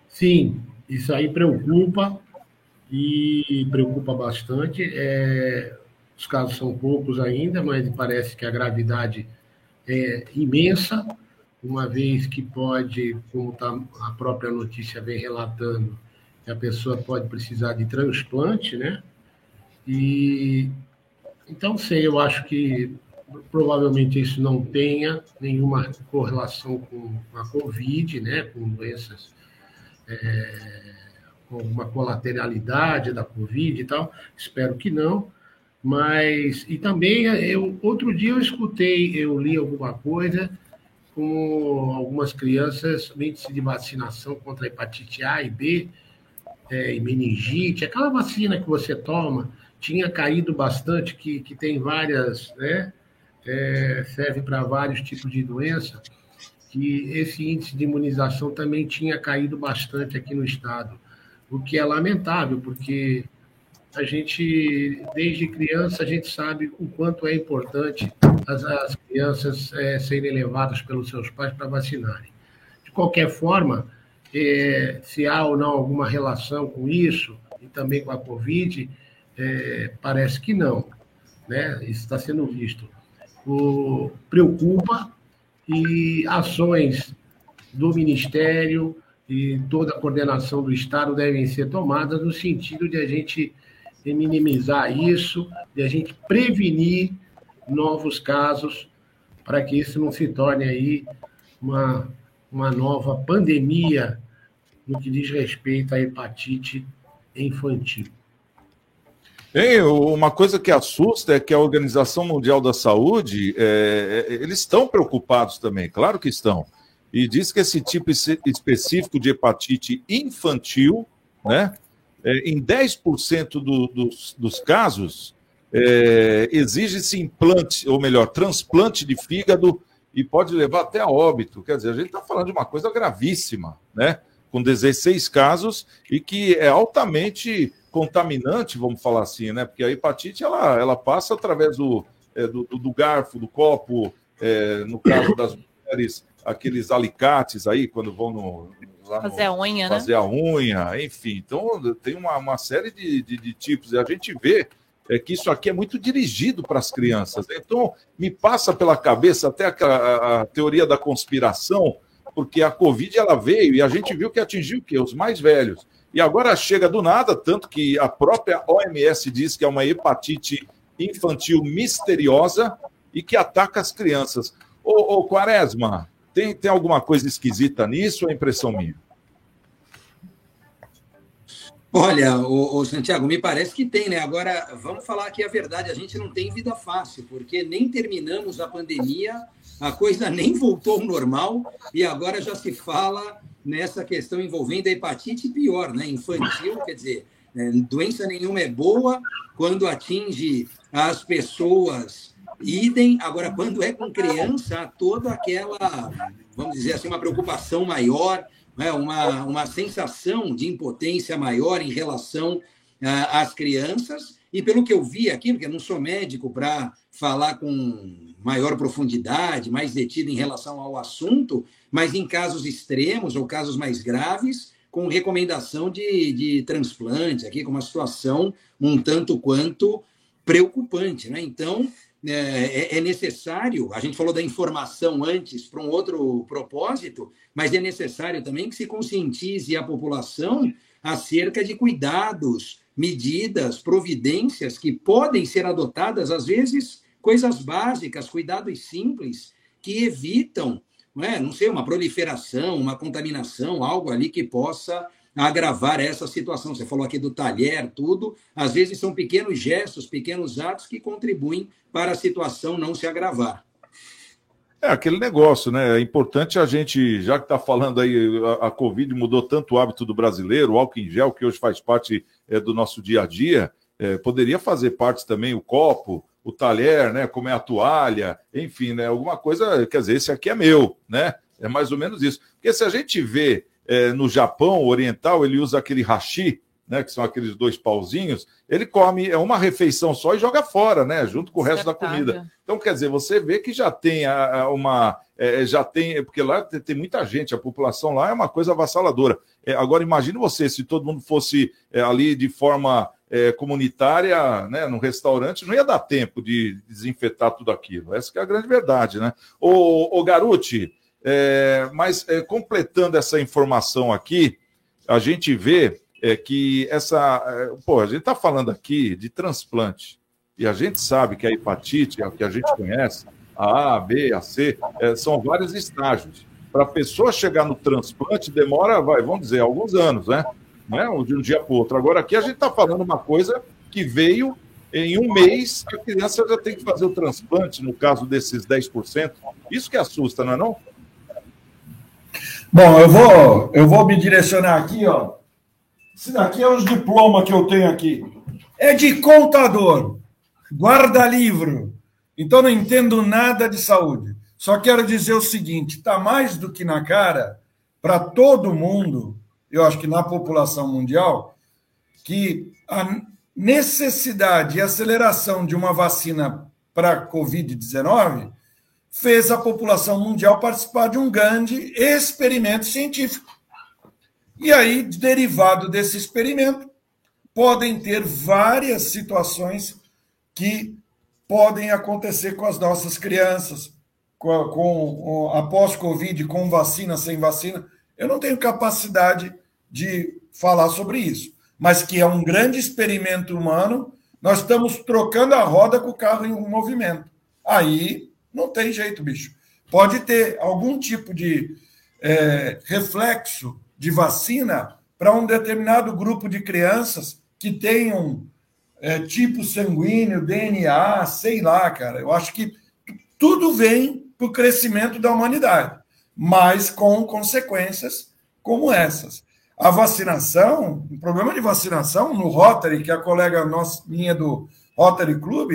Sim, isso aí preocupa e preocupa bastante. É, os casos são poucos ainda, mas parece que a gravidade é imensa, uma vez que pode, como tá, a própria notícia vem relatando, que a pessoa pode precisar de transplante, né? E então sei, eu acho que provavelmente isso não tenha nenhuma correlação com a Covid, né, com doenças é, com uma colateralidade da Covid e tal. Espero que não. Mas e também eu outro dia eu escutei, eu li alguma coisa com algumas crianças índice de vacinação contra hepatite A e B é, e meningite, aquela vacina que você toma tinha caído bastante, que, que tem várias, né? É, serve para vários tipos de doença, que esse índice de imunização também tinha caído bastante aqui no estado, o que é lamentável, porque a gente, desde criança, a gente sabe o quanto é importante as, as crianças é, serem levadas pelos seus pais para vacinarem. De qualquer forma, é, se há ou não alguma relação com isso, e também com a Covid, é, parece que não, né? Isso está sendo visto. O, preocupa e ações do Ministério e toda a coordenação do Estado devem ser tomadas no sentido de a gente minimizar isso, de a gente prevenir novos casos para que isso não se torne aí uma, uma nova pandemia no que diz respeito à hepatite infantil. Hein, uma coisa que assusta é que a Organização Mundial da Saúde, é, é, eles estão preocupados também, claro que estão. E diz que esse tipo específico de hepatite infantil, né, é, em 10% do, dos, dos casos, é, exige-se implante, ou melhor, transplante de fígado e pode levar até a óbito. Quer dizer, a gente está falando de uma coisa gravíssima, né? Com 16 casos e que é altamente contaminante, vamos falar assim, né? Porque a hepatite ela, ela passa através do, é, do, do, garfo, do copo, é, no caso das mulheres, aqueles alicates aí, quando vão no. fazer no, a unha, fazer né? a unha, enfim. Então, tem uma, uma série de, de, de tipos. E a gente vê é que isso aqui é muito dirigido para as crianças. Então, me passa pela cabeça até a, a, a, teoria da conspiração, porque a Covid ela veio e a gente viu que atingiu o quê? Os mais velhos. E agora chega do nada, tanto que a própria OMS diz que é uma hepatite infantil misteriosa e que ataca as crianças. Ô, ô Quaresma, tem, tem alguma coisa esquisita nisso ou é impressão minha? Olha, o, o, Santiago, me parece que tem, né? Agora, vamos falar aqui a verdade: a gente não tem vida fácil, porque nem terminamos a pandemia, a coisa nem voltou ao normal e agora já se fala nessa questão envolvendo a hepatite pior, né? Infantil, quer dizer, né? doença nenhuma é boa quando atinge as pessoas idem. Agora, quando é com criança, toda aquela, vamos dizer assim, uma preocupação maior, né? uma, uma sensação de impotência maior em relação uh, às crianças. E pelo que eu vi aqui, porque eu não sou médico para falar com maior profundidade, mais detido em relação ao assunto, mas em casos extremos ou casos mais graves, com recomendação de, de transplante, aqui com uma situação um tanto quanto preocupante. Né? Então, é, é, é necessário, a gente falou da informação antes para um outro propósito, mas é necessário também que se conscientize a população acerca de cuidados, medidas, providências que podem ser adotadas, às vezes, coisas básicas, cuidados simples, que evitam, não, é? não sei, uma proliferação, uma contaminação, algo ali que possa agravar essa situação. Você falou aqui do talher, tudo. Às vezes são pequenos gestos, pequenos atos que contribuem para a situação não se agravar. É aquele negócio, né? É importante a gente, já que está falando aí, a, a, Covid mudou tanto o hábito do brasileiro, o álcool em gel, que hoje faz parte é, do nosso dia a dia, é, poderia fazer parte também o copo, o talher, né? Como é a toalha, enfim, né? Alguma coisa, quer dizer, esse aqui é meu, né? É mais ou menos isso. Porque se a gente vê é, no Japão oriental, ele usa aquele hashi, né, que são aqueles dois pauzinhos, ele come é uma refeição só e joga fora, né, junto com o resto da comida. Então, quer dizer, você vê que já tem a, uma. É, já tem. Porque lá tem, tem, muita gente, a população lá é uma coisa avassaladora. É, agora, imagine você, se todo mundo fosse é, ali de forma é, comunitária, né, no restaurante, não ia dar tempo de desinfetar tudo aquilo. Essa é a grande verdade, né? Ô, ô Garuti, é, mas é, completando essa informação aqui, a gente vê é que essa. É, pô, a gente está falando aqui de transplante. E a gente sabe que a hepatite, a que a gente conhece, a A, B, a C, é, são vários estágios. Para a pessoa chegar no transplante, demora, vai, vamos dizer, alguns anos, né? Não é de um dia para o outro. Agora, aqui a gente está falando uma coisa que veio em um mês, a criança já tem que fazer o transplante, no caso desses 10%. Isso que assusta, não é não? Bom, eu vou, eu vou me direcionar aqui, ó, esse daqui é os diplomas que eu tenho aqui. É de contador, guarda-livro. Então não entendo nada de saúde. Só quero dizer o seguinte: está mais do que na cara para todo mundo, eu acho que na população mundial, que a necessidade e aceleração de uma vacina para a Covid-19 fez a população mundial participar de um grande experimento científico. E aí, derivado desse experimento, podem ter várias situações que podem acontecer com as nossas crianças, com, com após Covid, com vacina, sem vacina. Eu não tenho capacidade de falar sobre isso, mas que é um grande experimento humano. Nós estamos trocando a roda com o carro em movimento. Aí não tem jeito, bicho. Pode ter algum tipo de é, reflexo de vacina para um determinado grupo de crianças que tenham é, tipo sanguíneo, DNA, sei lá, cara. Eu acho que tudo vem para o crescimento da humanidade, mas com consequências como essas. A vacinação, o problema de vacinação no Rotary, que a colega nossa, minha do Rotary Club,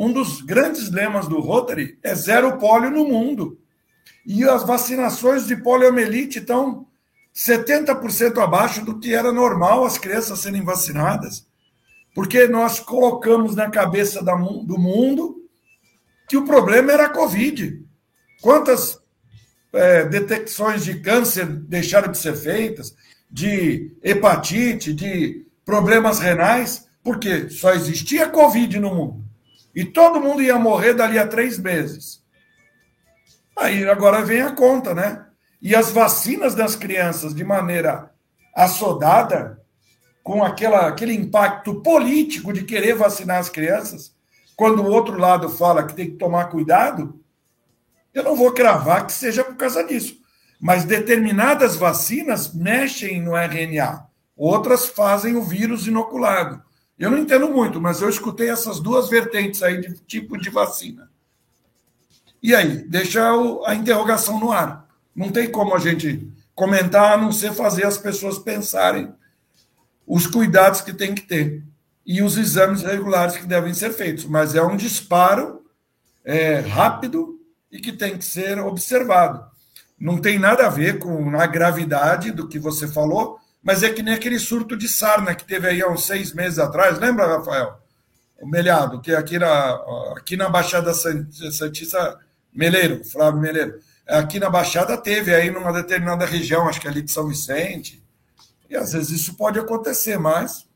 um dos grandes lemas do Rotary é zero pólio no mundo. E as vacinações de poliomielite estão 70% abaixo do que era normal as crianças serem vacinadas, porque nós colocamos na cabeça do mundo que o problema era a Covid. Quantas é, detecções de câncer deixaram de ser feitas, de hepatite, de problemas renais, porque só existia Covid no mundo. E todo mundo ia morrer dali a três meses. Aí agora vem a conta, né? E as vacinas das crianças, de maneira assodada, com aquela, aquele impacto político de querer vacinar as crianças, quando o outro lado fala que tem que tomar cuidado, eu não vou cravar que seja por causa disso. Mas determinadas vacinas mexem no RNA, outras fazem o vírus inoculado. Eu não entendo muito, mas eu escutei essas duas vertentes aí de tipo de vacina. E aí, deixa a interrogação no ar. Não tem como a gente comentar a não ser fazer as pessoas pensarem os cuidados que tem que ter e os exames regulares que devem ser feitos. Mas é um disparo é, rápido e que tem que ser observado. Não tem nada a ver com a gravidade do que você falou, mas é que nem aquele surto de sarna que teve aí há uns seis meses atrás. Lembra, Rafael? O Melhado, que aqui na, aqui na Baixada Santista, Meleiro, Flávio Meleiro aqui na Baixada teve aí numa determinada região, acho que ali de São Vicente. E às vezes isso pode acontecer, mas.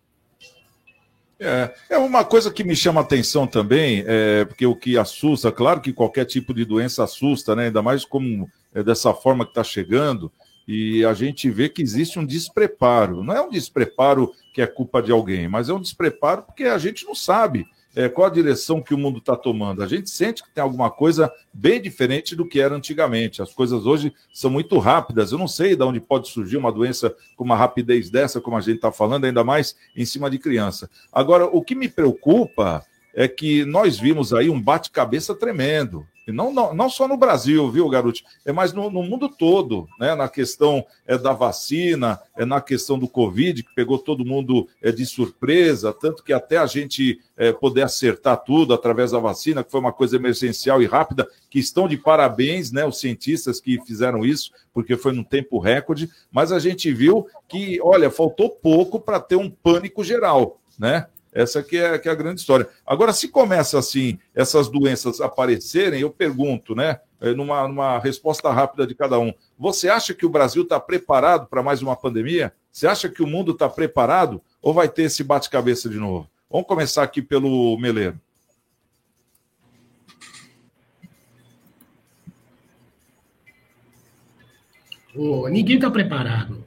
É, é uma coisa que me chama atenção também, é, porque o que assusta, claro que qualquer tipo de doença assusta, né? Ainda mais como é, dessa forma que está chegando. E a gente vê que existe um despreparo. Não é um despreparo que é culpa de alguém, mas é um despreparo porque a gente não sabe é, qual a direção que o mundo está tomando. A gente sente que tem alguma coisa bem diferente do que era antigamente. As coisas hoje são muito rápidas. Eu não sei de onde pode surgir uma doença com uma rapidez dessa, como a gente está falando, ainda mais em cima de criança. Agora, o que me preocupa é que nós vimos aí um bate-cabeça tremendo. E não, não, não só no Brasil, viu, garoto? É mais no, no, mundo todo, né? Na questão é, da vacina, é na questão do Covid, que pegou todo mundo é, de surpresa, tanto que até a gente é, poder acertar tudo através da vacina, que foi uma coisa emergencial e rápida, que estão de parabéns, né? Os cientistas que fizeram isso, porque foi num tempo recorde, mas a gente viu que, olha, faltou pouco para ter um pânico geral, né? Essa que é, que é a grande história. Agora, se começa assim, essas doenças aparecerem, eu pergunto, né? Eh, numa, numa resposta rápida de cada um. Você acha que o Brasil está preparado para mais uma pandemia? Você acha que o mundo está preparado? Ou vai ter esse bate-cabeça de novo? Vamos começar aqui pelo Meleiro. Oh, ninguém está preparado.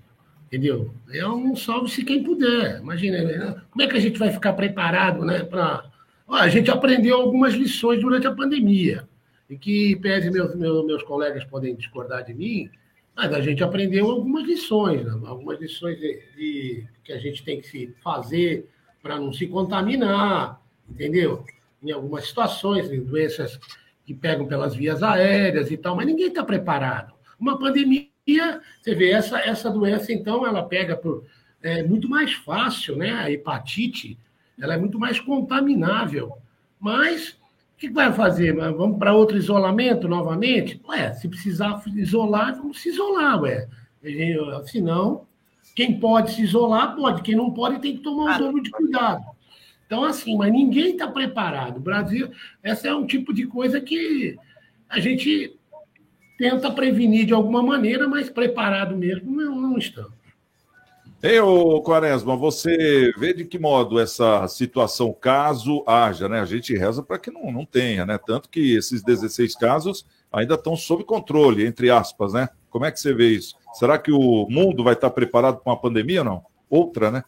Entendeu? É um salve-se quem puder. Imagina, né? como é que a gente vai ficar preparado, né? Pra... a gente aprendeu algumas lições durante a pandemia. E que, pese meus, meus, meus colegas podem discordar de mim, mas a gente aprendeu algumas lições, né? algumas lições de, de, que a gente tem que se fazer para não se contaminar, entendeu? Em algumas situações, em doenças que pegam pelas vias aéreas e tal, mas ninguém está preparado. Uma pandemia você vê, essa, essa doença, então, ela pega por. É muito mais fácil, né? A hepatite, ela é muito mais contaminável. Mas, o que vai fazer? Vamos para outro isolamento novamente? Ué, se precisar isolar, vamos se isolar, ué. Senão, quem pode se isolar, pode. Quem não pode, tem que tomar um dobro de cuidado. Então, assim, mas ninguém está preparado. O Brasil, essa é um tipo de coisa que a gente tenta prevenir de alguma maneira, mas preparado mesmo não, não estamos. Ei, ô Quaresma, você vê de que modo essa situação, caso haja, né? A gente reza para que não, não tenha, né? Tanto que esses 16 casos ainda estão sob controle, entre aspas, né? Como é que você vê isso? Será que o mundo vai estar preparado para uma pandemia ou não? Outra, né?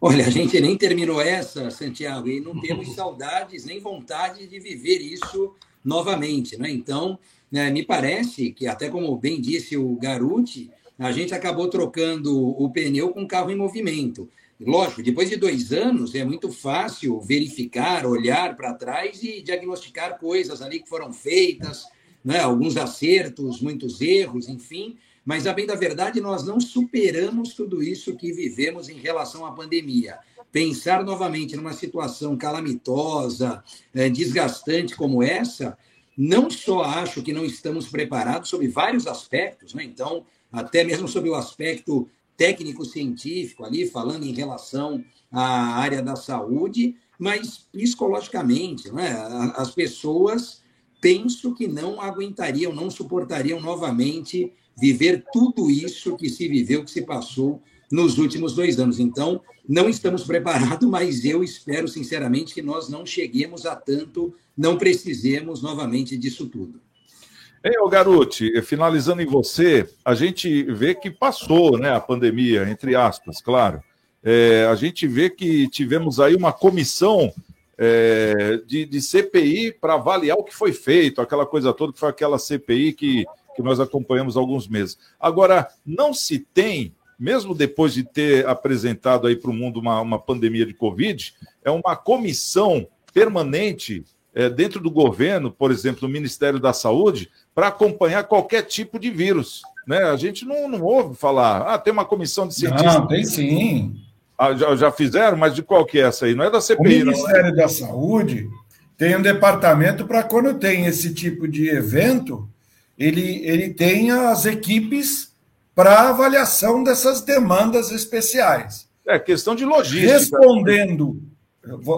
Olha, a gente nem terminou essa, Santiago, e não temos saudades nem vontade de viver isso novamente, né? Então, né, me parece que, até como bem disse o Garuti, a gente acabou trocando o pneu com o carro em movimento. Lógico, depois de dois anos é muito fácil verificar, olhar para trás e diagnosticar coisas ali que foram feitas, né? alguns acertos, muitos erros, enfim. Mas, a bem da verdade, nós não superamos tudo isso que vivemos em relação à pandemia. Pensar novamente numa situação calamitosa, eh, desgastante como essa, não só acho que não estamos preparados sobre vários aspectos, né? então, até mesmo sobre o aspecto técnico-científico, ali, falando em relação à área da saúde, mas psicologicamente, né? as pessoas penso que não aguentariam, não suportariam novamente viver tudo isso que se viveu, que se passou nos últimos dois anos. Então, não estamos preparados, mas eu espero sinceramente que nós não cheguemos a tanto não precisemos novamente disso tudo. Ei, ô Garuti, finalizando em você, a gente vê que passou né, a pandemia, entre aspas, claro. É, a gente vê que tivemos aí uma comissão é, de, de, CPI para avaliar o que foi feito, aquela coisa toda que foi aquela CPI que, que nós acompanhamos há alguns meses. Agora, não se tem, mesmo depois de ter apresentado aí para o mundo uma, uma pandemia de Covid, é uma comissão permanente é, dentro do governo, por exemplo, no Ministério da Saúde, para acompanhar qualquer tipo de vírus. Né? A gente não, não ouve falar, ah, tem uma comissão de cientistas. Não, tem sim. Ah, já, já, fizeram, mas de qual que é essa aí? Não é da CPI, O Ministério não, da Saúde tem um departamento para quando tem esse tipo de evento, ele, ele tem as equipes para avaliação dessas demandas especiais. É questão de logística. Respondendo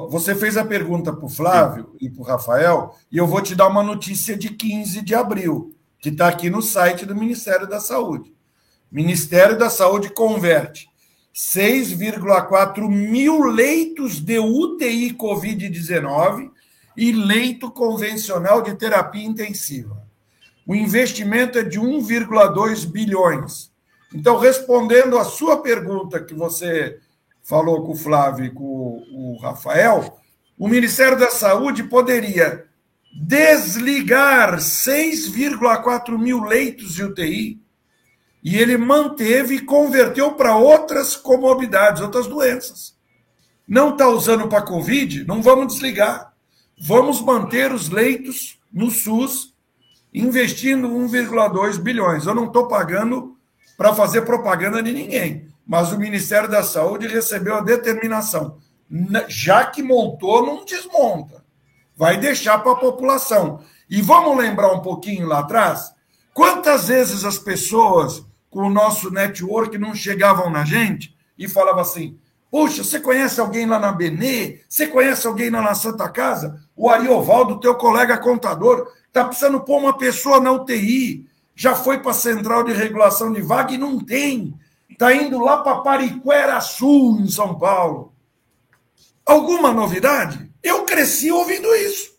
você fez a pergunta para o Flávio Sim. e para o Rafael, e eu vou te dar uma notícia de 15 de abril, que está aqui no site do Ministério da Saúde. Ministério da Saúde converte 6,4 mil leitos de UTI Covid-19 e leito convencional de terapia intensiva. o investimento é de 1,2 bilhões. Então, respondendo a sua pergunta que você falou com o Flávio e com o Rafael, o Ministério da Saúde poderia desligar 6,4 mil leitos de UTI e ele manteve e converteu para outras comorbidades, outras doenças. Não está usando para Covid? Não vamos desligar. Vamos manter os leitos no SUS, investindo 1,2 bilhões. Eu não estou pagando para fazer propaganda de ninguém, mas o Ministério da Saúde recebeu a determinação. Já que montou, não desmonta. Vai deixar para a população. E vamos lembrar um pouquinho lá atrás? Quantas vezes as pessoas com o nosso network não chegavam na gente e falavam assim: Puxa, você conhece alguém lá na Benê? Você conhece alguém lá na Santa Casa? O Ariovaldo, teu colega contador, está precisando pôr uma pessoa na UTI. Já foi para a central de regulação de vaga e não tem. Está indo lá para Pariquera Sul, em São Paulo. Alguma novidade? Eu cresci ouvindo isso.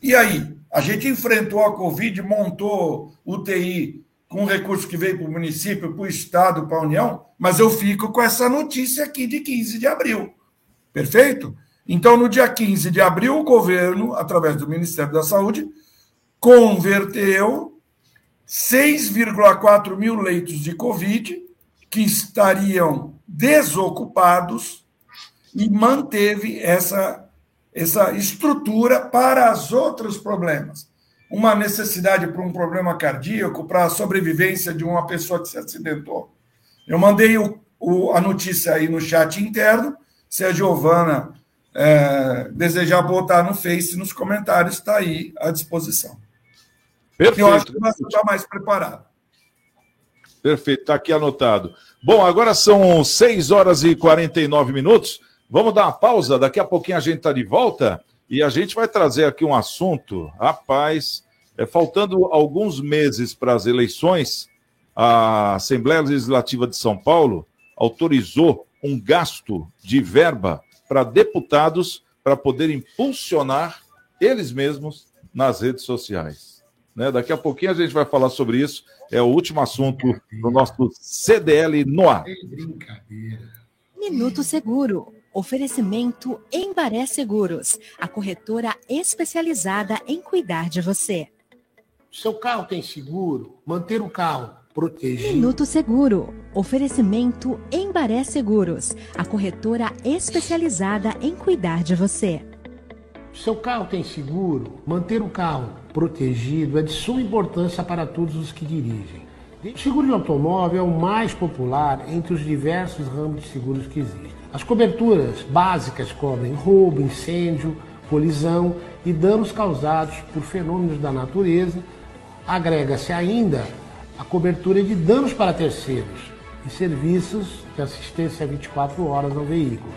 E aí? A gente enfrentou a Covid, montou UTI com recurso que veio para o município, para o Estado, para a União, mas eu fico com essa notícia aqui de 15 de abril. Perfeito? Então, no dia 15 de abril, o governo, através do Ministério da Saúde, converteu 6,4 mil leitos de Covid que estariam desocupados e manteve essa, essa estrutura para os outros problemas uma necessidade para um problema cardíaco, para a sobrevivência de uma pessoa que se acidentou. Eu mandei o, o, a notícia aí no chat interno. Se a Giovana é, desejar botar no Face, nos comentários, está aí à disposição. Perfeito. Eu acho que nós estamos mais preparados. Perfeito, está aqui anotado. Bom, agora são 6 horas e 49 minutos. Vamos dar uma pausa, daqui a pouquinho a gente está de volta. E a gente vai trazer aqui um assunto, rapaz, é, faltando alguns meses para as eleições, a Assembleia Legislativa de São Paulo autorizou um gasto de verba para deputados para poder impulsionar eles mesmos nas redes sociais. Né? Daqui a pouquinho a gente vai falar sobre isso. É o último assunto do nosso CDL no ar. Minuto Seguro Oferecimento Embaré Seguros, a corretora especializada em cuidar de você. Seu carro tem seguro? Manter o carro protegido. Minuto Seguro. Oferecimento Embaré Seguros, a corretora especializada em cuidar de você. Seu carro tem seguro? Manter o carro protegido é de suma importância para todos os que dirigem. O seguro de automóvel é o mais popular entre os diversos ramos de seguros que existem. As coberturas básicas cobrem roubo, incêndio, colisão e danos causados por fenômenos da natureza. Agrega-se ainda a cobertura de danos para terceiros e serviços de assistência 24 horas ao veículo.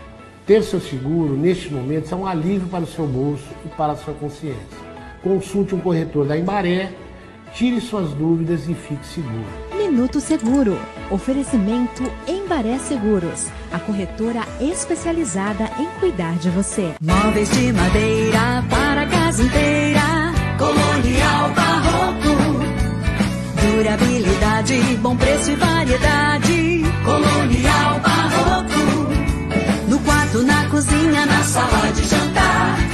Ter seu seguro, neste momento, é um alívio para o seu bolso e para a sua consciência. Consulte um corretor da Embaré Tire suas dúvidas e fique seguro. Minuto Seguro. Oferecimento Embaré Seguros, a corretora especializada em cuidar de você. Móveis de madeira para casa inteira. Colonial Barroco. Durabilidade, bom preço e variedade. Colonial Barroco. No quarto, na cozinha, na sala de jantar.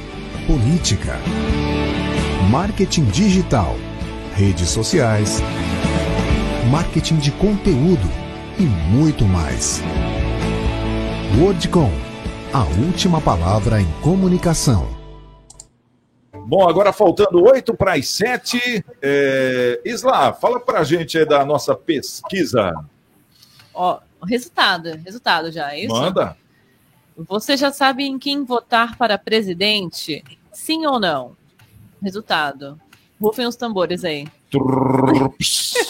política, marketing digital redes sociais, marketing de conteúdo e muito mais. Wordcom, a última palavra em comunicação. Bom, agora faltando oito para as sete. É... Isla, fala para a gente aí da nossa pesquisa. Ó, resultado, resultado já, é isso? Manda. Você já sabe em quem votar para presidente? Sim ou não? Resultado. Rufem os tambores aí. Trrps.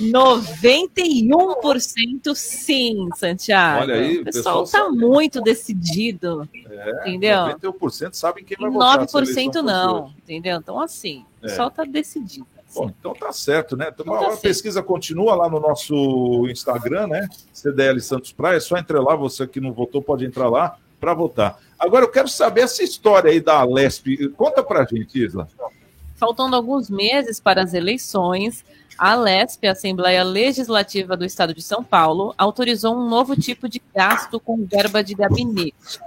91% sim, Santiago. Olha aí, o pessoal pessoal está muito decidido. É, Entendeu? 91% sabem quem vai votar. se a 9% eleição for não, entendeu? Então, assim, o É. pessoal está decidido. Bom, então tá certo, né? Então, Então tá a certo. pesquisa continua lá no nosso Instagram, né? CDL Santos Praia. É só entrar lá, você que não votou pode entrar lá para votar. Agora eu quero saber essa história aí da Alesp. Conta pra gente, Isla. Faltando alguns meses para as eleições, a Alesp, a Assembleia Legislativa do Estado de São Paulo, autorizou um novo tipo de gasto com verba de gabinete.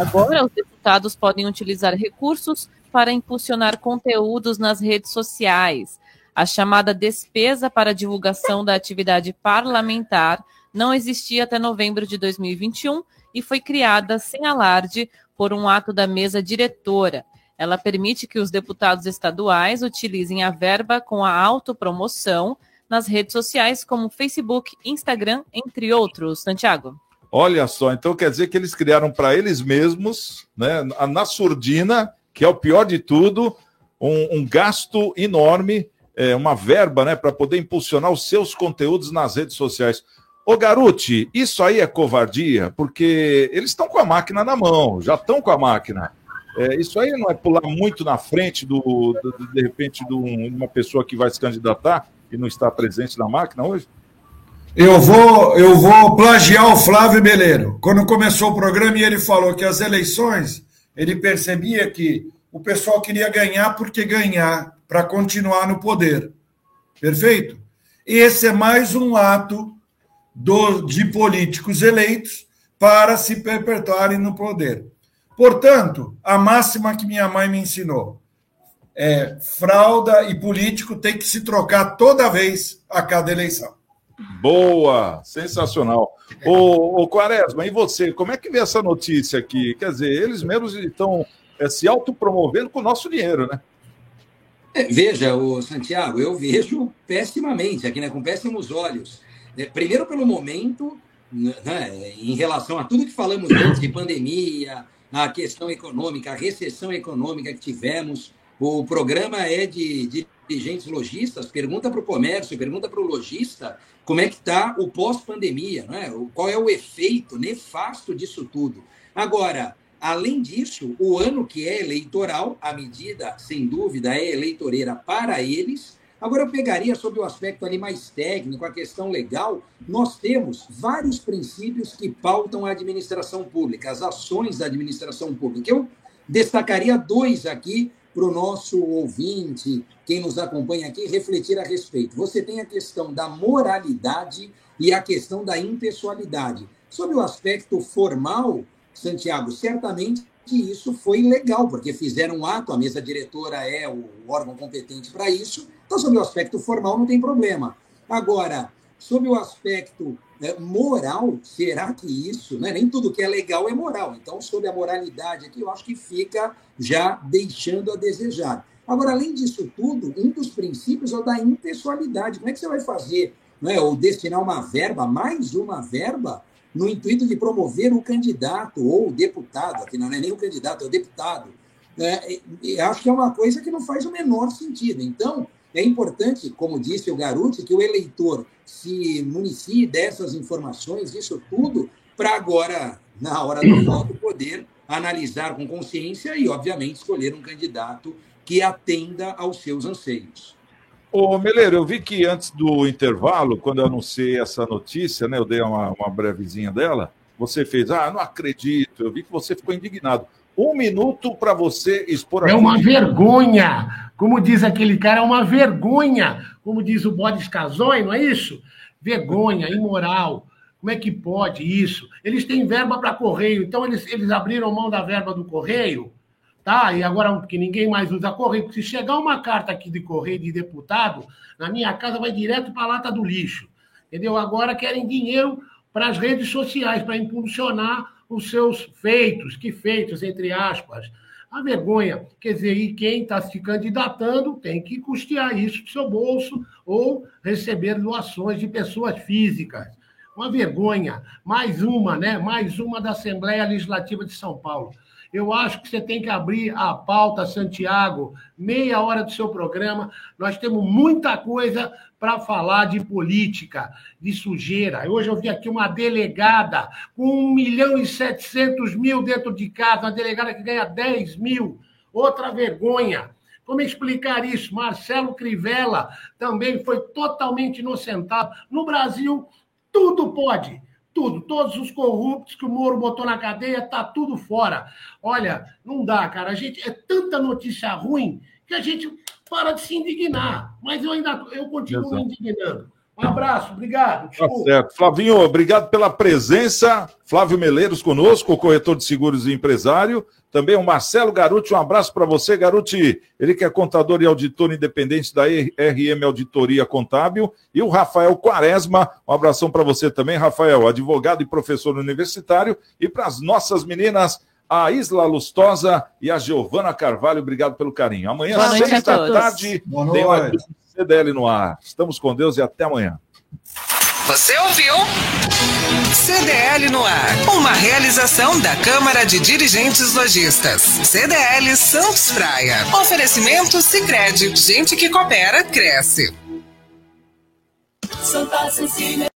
Agora, os deputados podem utilizar recursos para impulsionar conteúdos nas redes sociais. A chamada despesa para divulgação da atividade parlamentar não existia até novembro de 2021 e foi criada sem alarde por um ato da mesa diretora. Ela permite que os deputados estaduais utilizem a verba com a autopromoção nas redes sociais como Facebook, Instagram, entre outros. Santiago. Olha só, então quer dizer que eles criaram para eles mesmos, né, na- na surdina, que é o pior de tudo, um, um gasto enorme, é, uma verba, né, para poder impulsionar os seus conteúdos nas redes sociais. Ô Garuti, isso aí é covardia, porque eles estão com a máquina na mão, já estão com a máquina. É, isso aí não é pular muito na frente do, do- de repente, de um- uma pessoa que vai se candidatar e não está presente na máquina hoje? Eu vou, eu vou plagiar o Flávio Beleiro. Quando começou o programa e ele falou que as eleições, ele percebia que o pessoal queria ganhar porque ganhar, para continuar no poder. Perfeito? Esse é mais um ato do- de políticos eleitos para se perpetuarem no poder. Portanto, a máxima que minha mãe me ensinou é fralda e político tem que se trocar toda vez a cada eleição. Boa, sensacional. Ô, ô Quaresma, e você, como é que vê essa notícia aqui? Quer dizer, eles mesmos estão é, se autopromovendo com o nosso dinheiro, né? É, veja, o Santiago, eu vejo pessimamente, aqui, né, com péssimos olhos. É, primeiro, pelo momento, né, em relação a tudo que falamos antes de pandemia, a questão econômica, a recessão econômica que tivemos. O programa é de dirigentes lojistas. Pergunta para o comércio, pergunta para o lojista como é que está o pós-pandemia, né? qual é o efeito nefasto disso tudo. Agora, Além disso, o ano que é eleitoral, a medida, sem dúvida, é eleitoreira para eles. Agora, eu pegaria sobre o aspecto ali mais técnico, a questão legal. Nós temos vários princípios que pautam a administração pública, as ações da administração pública. Eu destacaria dois aqui para o nosso ouvinte, quem nos acompanha aqui, refletir a respeito. Você tem a questão da moralidade e a questão da impessoalidade. Sobre o aspecto formal, Santiago, certamente que isso foi legal, porque fizeram um ato, a mesa diretora é o órgão competente para isso, então, sobre o aspecto formal, não tem problema. Agora, sobre o aspecto né, moral, será que isso, né, nem tudo que é legal é moral? Então, sobre a moralidade aqui, eu acho que fica já deixando a desejar. Agora, além disso tudo, um dos princípios é o da impessoalidade. Como é que você vai fazer, né, ou destinar uma verba, mais uma verba, no intuito de promover o candidato ou o deputado, que não é nem o candidato, é o deputado. É, acho que é uma coisa que não faz o menor sentido. Então, é importante, como disse o Garuti, que o eleitor se municie dessas informações, isso tudo, para agora, na hora do voto, poder analisar com consciência e, obviamente, escolher um candidato que atenda aos seus anseios. Ô, Meleiro, eu vi que antes do intervalo, quando eu anunciei essa notícia, né, eu dei uma, uma brevezinha dela, você fez, ah, não acredito, eu vi que você ficou indignado. Um minuto para você expor É uma vergonha. Como diz aquele cara, é uma vergonha. Como diz o Bodes Casói, não é isso? Vergonha, imoral. Como é que pode isso? Eles têm verba para correio, então eles, eles abriram mão da verba do correio, tá? E agora que ninguém mais usa correio, se chegar uma carta aqui de correio de deputado, na minha casa vai direto para a lata do lixo. Entendeu? Agora querem dinheiro para as redes sociais, para impulsionar os seus feitos, que feitos, entre aspas. A vergonha. Quer dizer, e quem está se candidatando tem que custear isso do seu bolso ou receber doações de pessoas físicas. Uma vergonha. Mais uma, né? Mais uma da Assembleia Legislativa de São Paulo. Eu acho que você tem que abrir a pauta, Santiago, meia hora do seu programa. Nós temos muita coisa para falar de política, de sujeira. Hoje eu vi aqui uma delegada com 1 milhão e 700 mil dentro de casa, uma delegada que ganha 10 mil. Outra vergonha. Como explicar isso? Marcelo Crivella também foi totalmente inocentado. No Brasil, tudo pode. Tudo. Todos os corruptos que o Moro botou na cadeia, tá tudo fora. Olha, não dá, cara. A gente é tanta notícia ruim que a gente para de se indignar. Mas eu ainda eu continuo Exato. me indignando. Um abraço, obrigado. Tá certo. Flavinho, obrigado pela presença. Flávio Meleiros conosco, o corretor de seguros e empresário. Também o Marcelo Garuti, um abraço para você, Garuti. Ele que é contador e auditor independente da RM Auditoria Contábil. E o Rafael Quaresma, um abração para você também, Rafael, advogado e professor universitário. E para as nossas meninas, a Isla Lustosa e a Giovana Carvalho, obrigado pelo carinho. Amanhã, Boa noite seis da todos. tarde, tem noite. mais um CDL no ar. Estamos com Deus e até amanhã. Você ouviu? CDL no ar. Uma realização da Câmara de Dirigentes Lojistas. CDL Santos Praia. Oferecimento Sicredi. Gente que coopera, cresce. Santa Cecília.